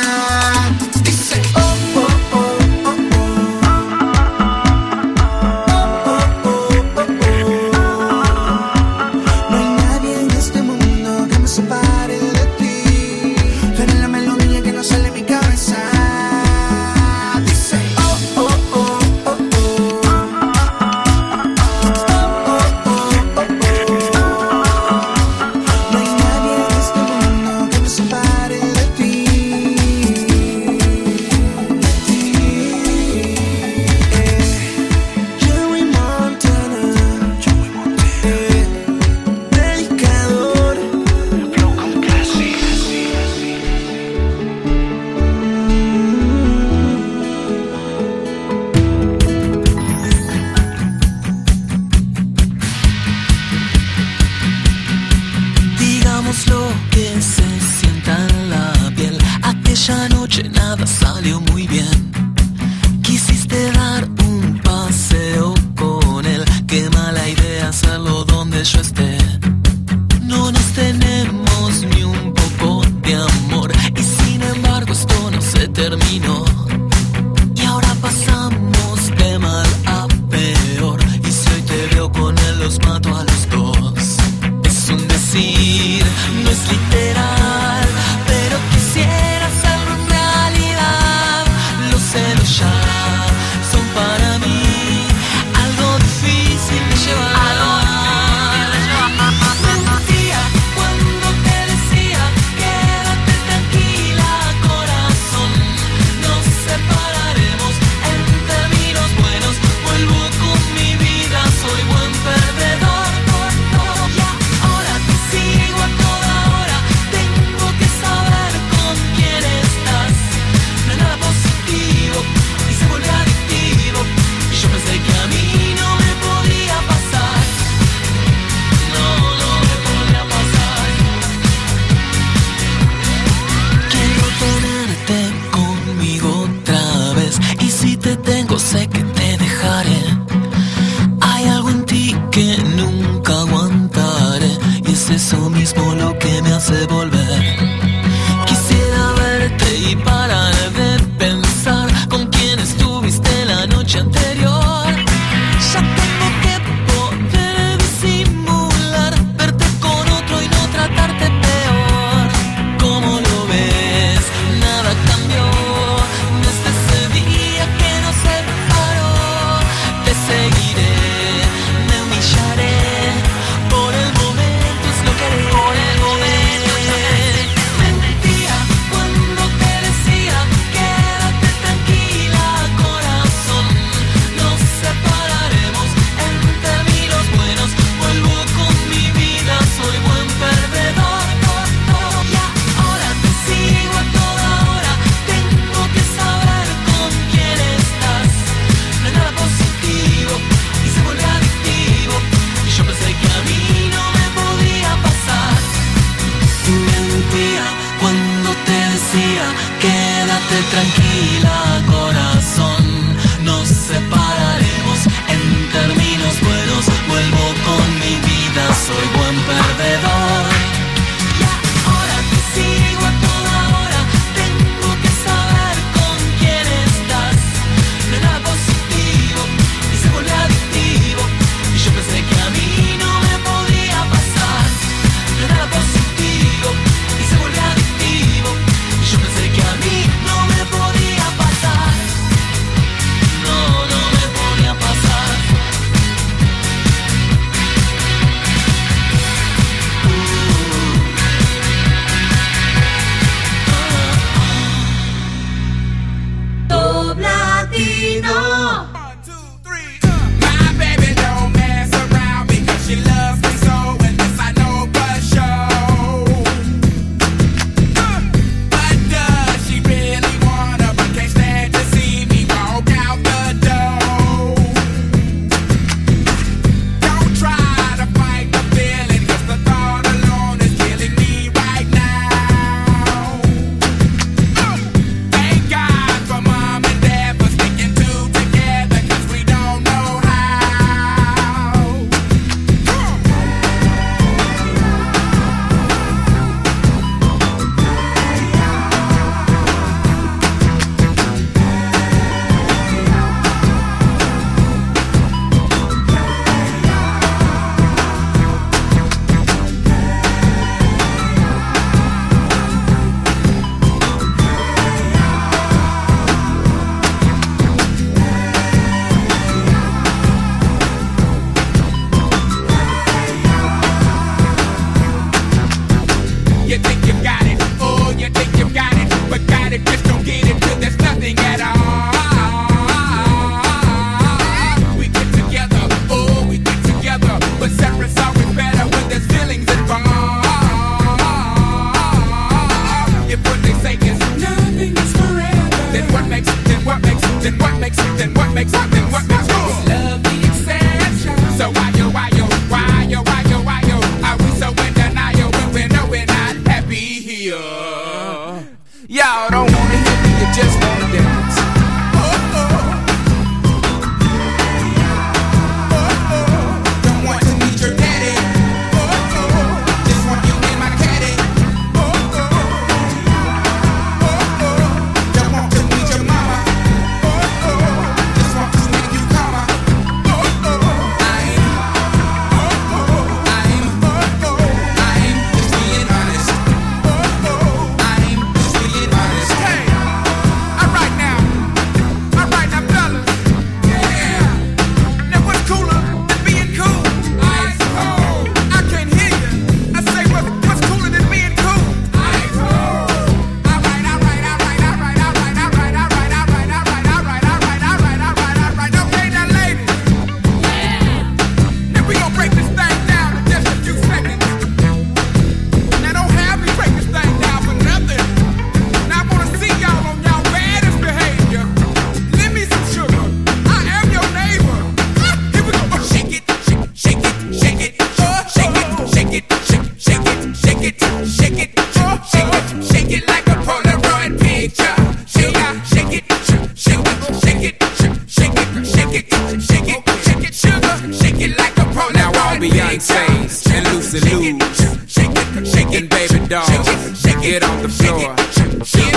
Dice,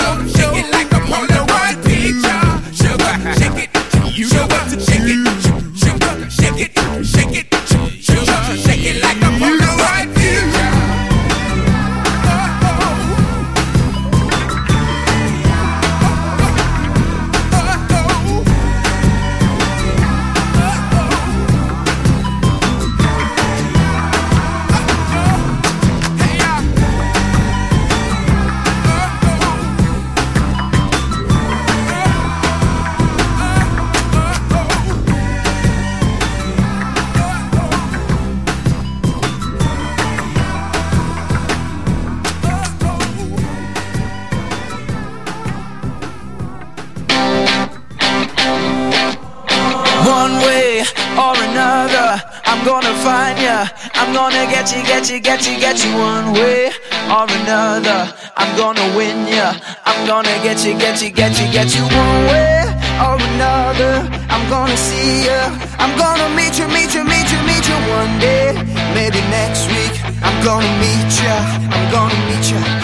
Jump, jump. get you, get you, get you, get you one way or another. I'm gonna see you. I'm gonna meet you, meet you, meet you, meet you one day. Maybe next week. I'm gonna meet you. I'm gonna meet you.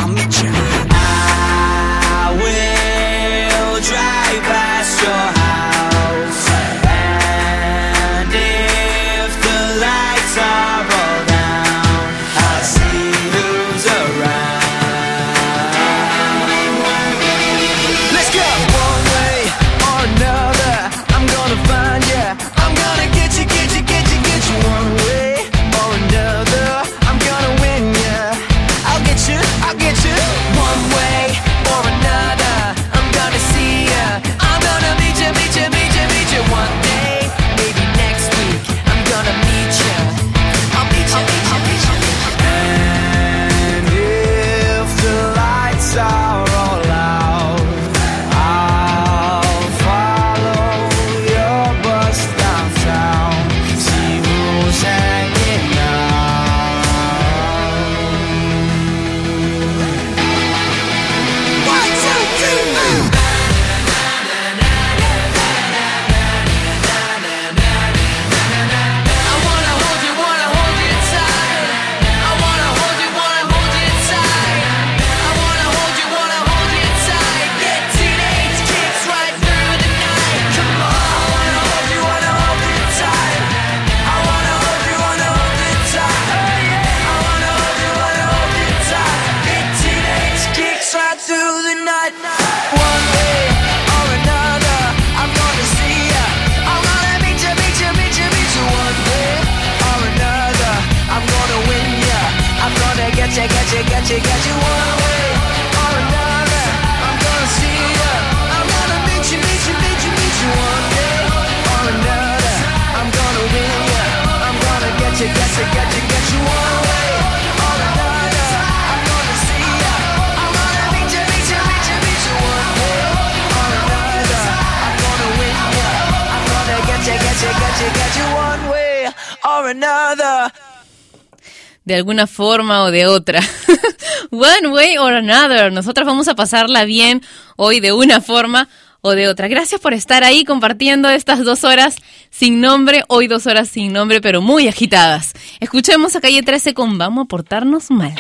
Alguna forma o de otra. One way or another. Nosotras vamos a pasarla bien hoy de una forma o de otra. Gracias por estar ahí compartiendo estas dos horas sin nombre, hoy dos horas sin nombre, pero muy agitadas. Escuchemos a Calle 13 con Vamos a portarnos mal.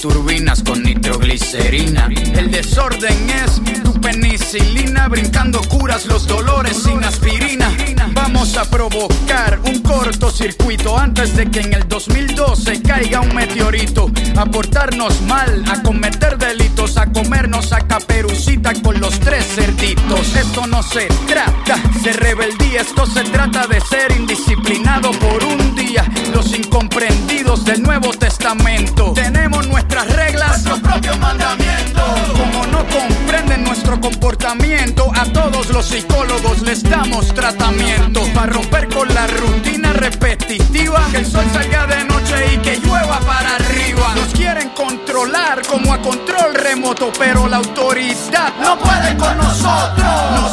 Turbinas con nitroglicerina. El desorden es tu penicilina, brincando curas los dolores sin aspirina. Vamos a provocar un cortocircuito antes de que en el 2012 caiga un meteorito. A portarnos mal, a cometer delitos, a comernos a caperucita con los tres cerditos. Esto no se trata de rebeldía, esto se trata de ser indisciplinado por un día. Los incomprendidos del Nuevo Testamento. Tenemos nuestras reglas, nuestros propios mandamientos. Nuestro comportamiento, a todos los psicólogos les damos tratamiento. Para romper con la rutina repetitiva, que el sol salga de noche y que llueva para arriba. Nos quieren controlar como a control remoto, pero la autoridad no puede con nosotros. Nos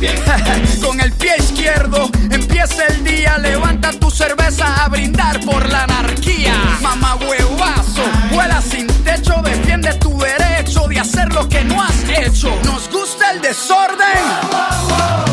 con el pie izquierdo empieza el día. Levanta tu cerveza a brindar por la anarquía. Mamá huevazo, vuela sin techo. Defiende tu derecho de hacer lo que no has hecho. Nos gusta el desorden.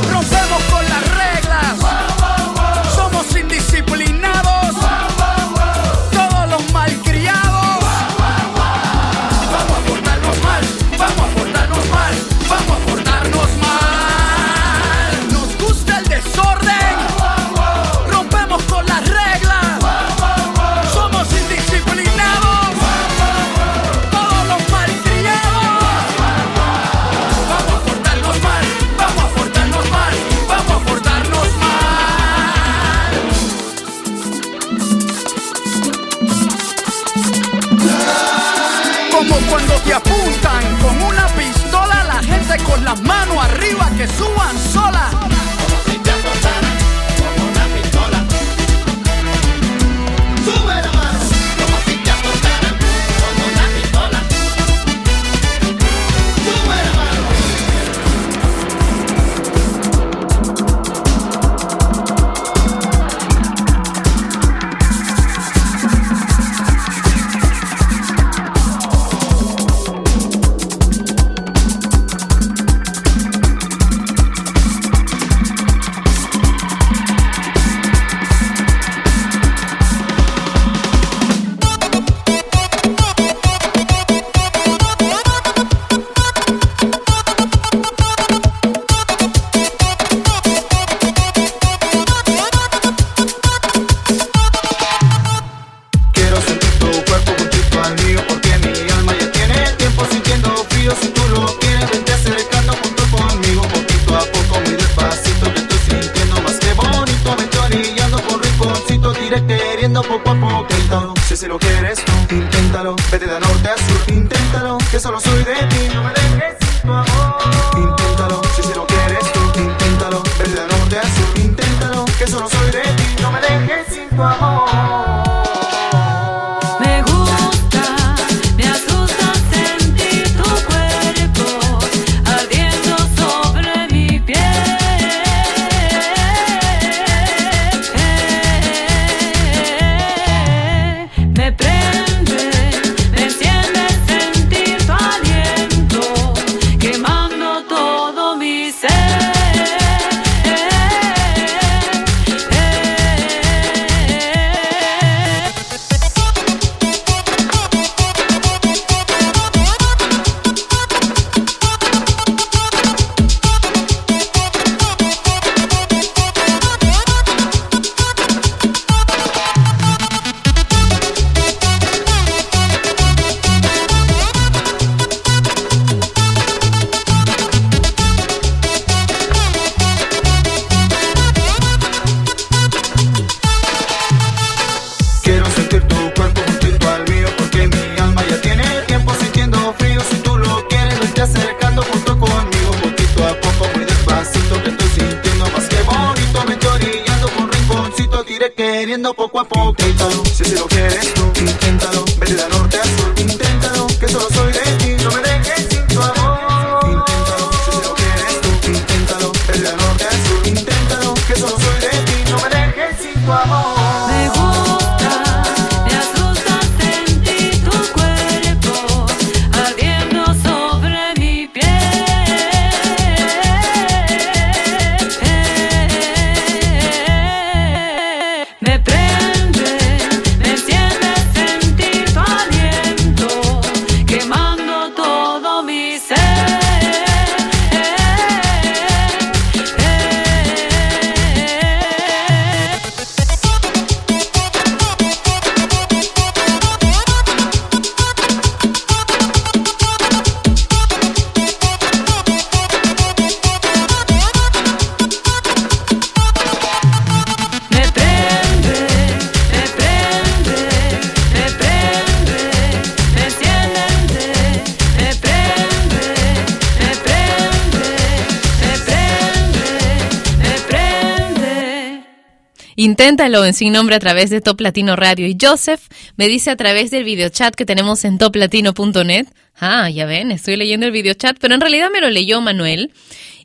En Sin Nombre a través de Top Latino Radio. Y Joseph me dice a través del videochat que tenemos en toplatino.net. Ah, ya ven, estoy leyendo el videochat, pero en realidad me lo leyó Manuel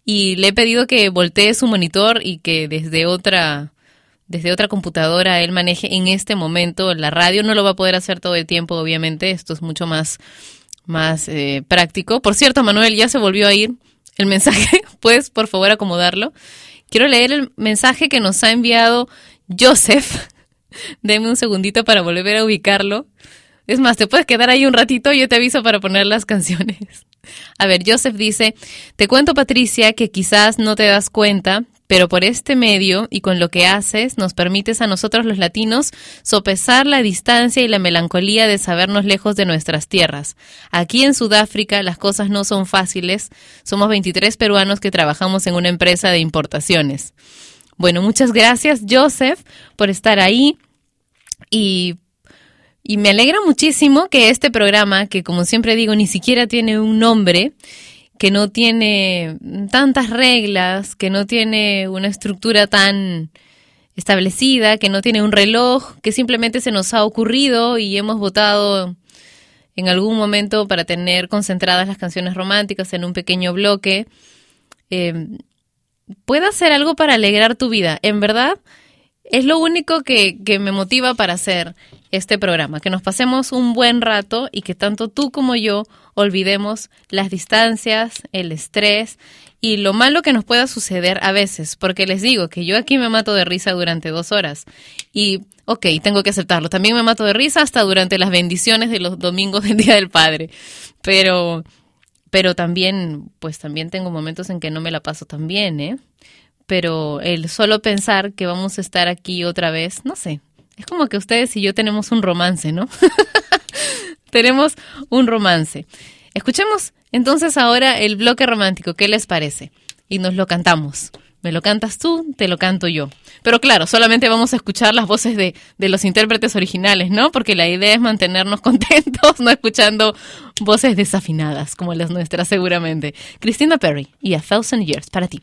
y le he pedido que voltee su monitor y que desde otra desde otra computadora él maneje en este momento la radio. No lo va a poder hacer todo el tiempo, obviamente. Esto es mucho más más eh, práctico. Por cierto, Manuel ya se volvió a ir el mensaje. ¿Puedes, por favor, acomodarlo? Quiero leer el mensaje que nos ha enviado Joseph. Deme un segundito para volver a ubicarlo. Es más, te puedes quedar ahí un ratito, yo te aviso para poner las canciones. A ver, Joseph dice, te cuento Patricia que quizás no te das cuenta, pero por este medio y con lo que haces nos permites a nosotros los latinos sopesar la distancia y la melancolía de sabernos lejos de nuestras tierras. Aquí en Sudáfrica las cosas no son fáciles, somos 23 peruanos que trabajamos en una empresa de importaciones. Bueno, muchas gracias Joseph por estar ahí. Y y me alegra muchísimo que este programa, que como siempre digo, ni siquiera tiene un nombre, que no tiene tantas reglas, que no tiene una estructura tan establecida, que no tiene un reloj, que simplemente se nos ha ocurrido y hemos votado en algún momento para tener concentradas las canciones románticas en un pequeño bloque, eh, pueda hacer algo para alegrar tu vida. En verdad, es lo único que, que me motiva para hacer este programa, que nos pasemos un buen rato y que tanto tú como yo olvidemos las distancias, el estrés y lo malo que nos pueda suceder a veces, porque les digo que yo aquí me mato de risa durante dos horas y, ok, tengo que aceptarlo, también me mato de risa hasta durante las bendiciones de los domingos del Día del Padre, pero, pero también, pues también tengo momentos en que no me la paso tan bien, ¿eh? Pero el solo pensar que vamos a estar aquí otra vez, no sé, es como que ustedes y yo tenemos un romance, ¿no? tenemos un romance. Escuchemos entonces ahora el bloque romántico, ¿qué les parece? Y nos lo cantamos. Me lo cantas tú, te lo canto yo. Pero claro, solamente vamos a escuchar las voces de, de los intérpretes originales, ¿no? Porque la idea es mantenernos contentos, no escuchando voces desafinadas como las nuestras seguramente. Christina Perry y A Thousand Years para ti.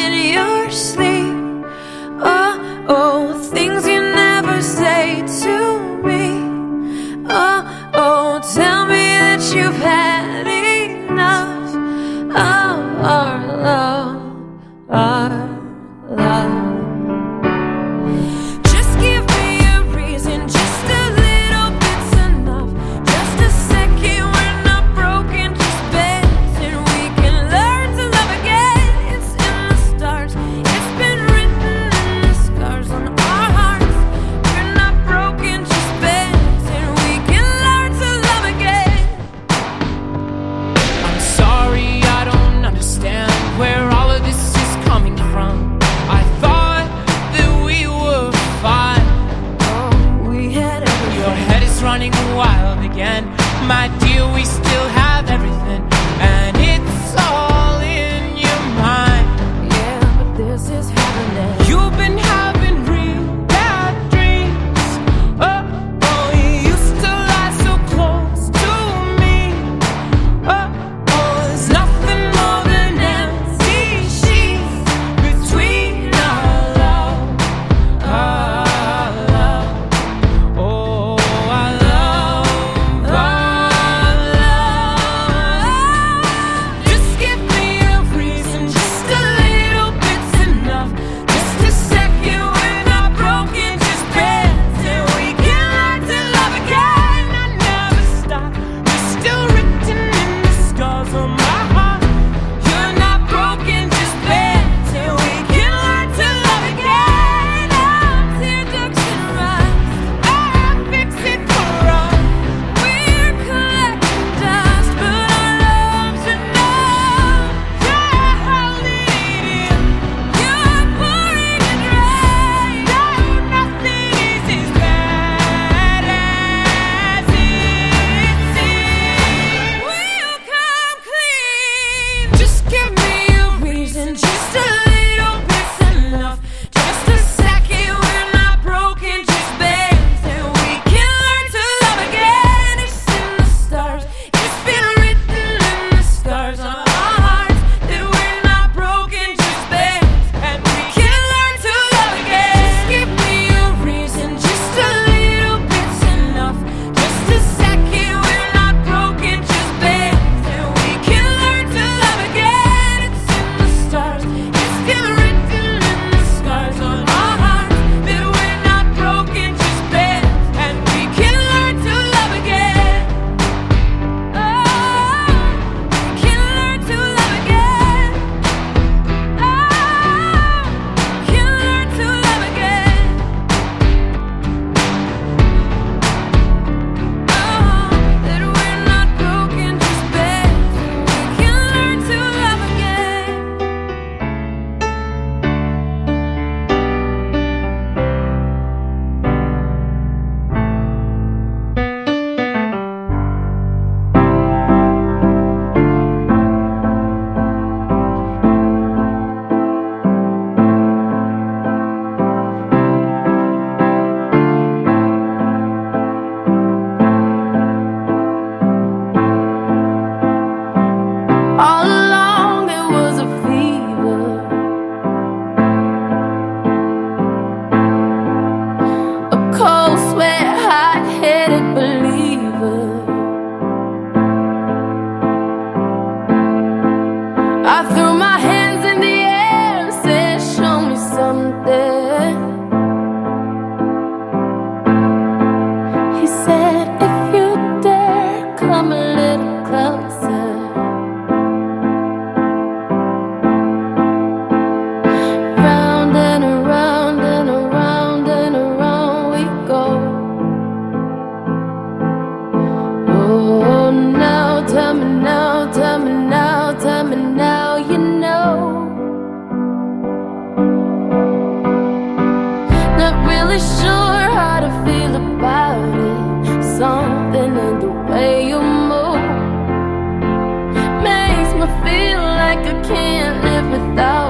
like I can't live without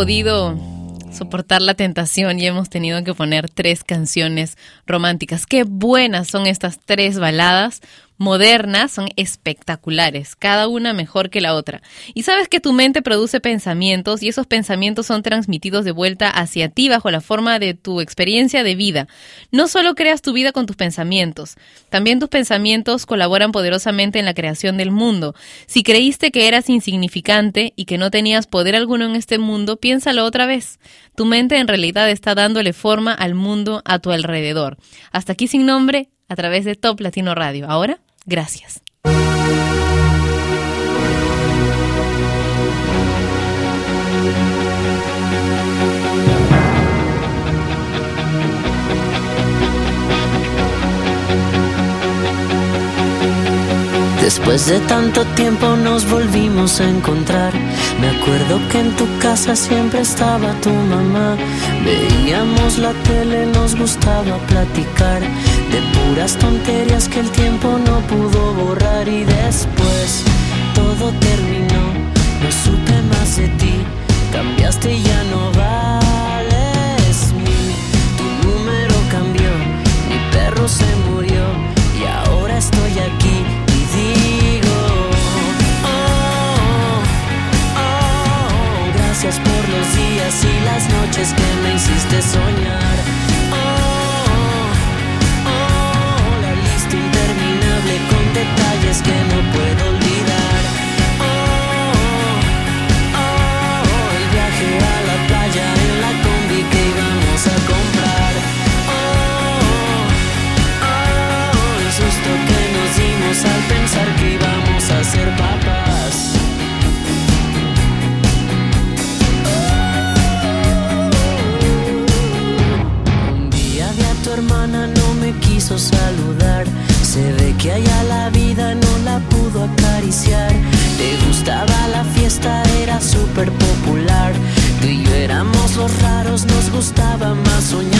podido soportar la tentación y hemos tenido que poner tres canciones románticas. Qué buenas son estas tres baladas modernas, son espectaculares, cada una mejor que la otra. Y sabes que tu mente produce pensamientos y esos pensamientos son transmitidos de vuelta hacia ti bajo la forma de tu experiencia de vida. No solo creas tu vida con tus pensamientos, también tus pensamientos colaboran poderosamente en la creación del mundo. Si creíste que eras insignificante y que no tenías poder alguno en este mundo, piénsalo otra vez. Tu mente en realidad está dándole forma al mundo a tu alrededor. Hasta aquí sin nombre, a través de Top Latino Radio. Ahora, gracias. Después de tanto tiempo nos volvimos a encontrar. Me acuerdo que en tu casa siempre estaba tu mamá. Veíamos la tele, nos gustaba platicar de puras tonterías que el tiempo no pudo borrar. Y después todo terminó, no supe más de ti. Cambiaste y ya no vales mil. Tu número cambió, mi perro se murió y ahora estoy aquí y digo, oh, oh, gracias por los días y las noches que me hiciste soñar. Con detalles que no puedo olvidar. Oh, oh, el viaje a la playa en la combi que íbamos a comprar. Oh, oh, el susto que nos dimos al pensar que íbamos a ser papás. Hermana, no me quiso saludar. Se ve que allá la vida no la pudo acariciar. Te gustaba la fiesta, era súper popular. Tú y yo éramos los raros, nos gustaba más soñar.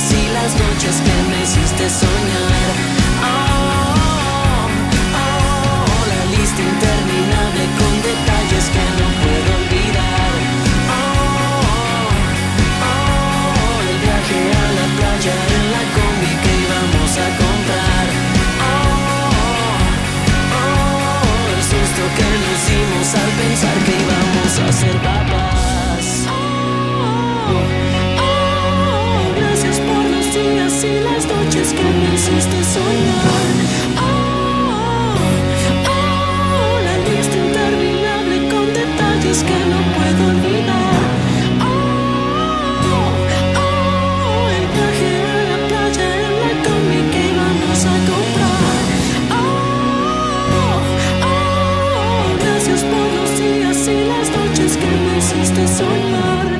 días y las noches que me hiciste soñar. Noches que me hiciste soñar. Oh, oh, la lista interminable con detalles que no puedo olvidar. Oh, oh, el viaje a la playa en la combi que íbamos a comprar. Oh, oh, gracias por los días y las noches que me hiciste soñar.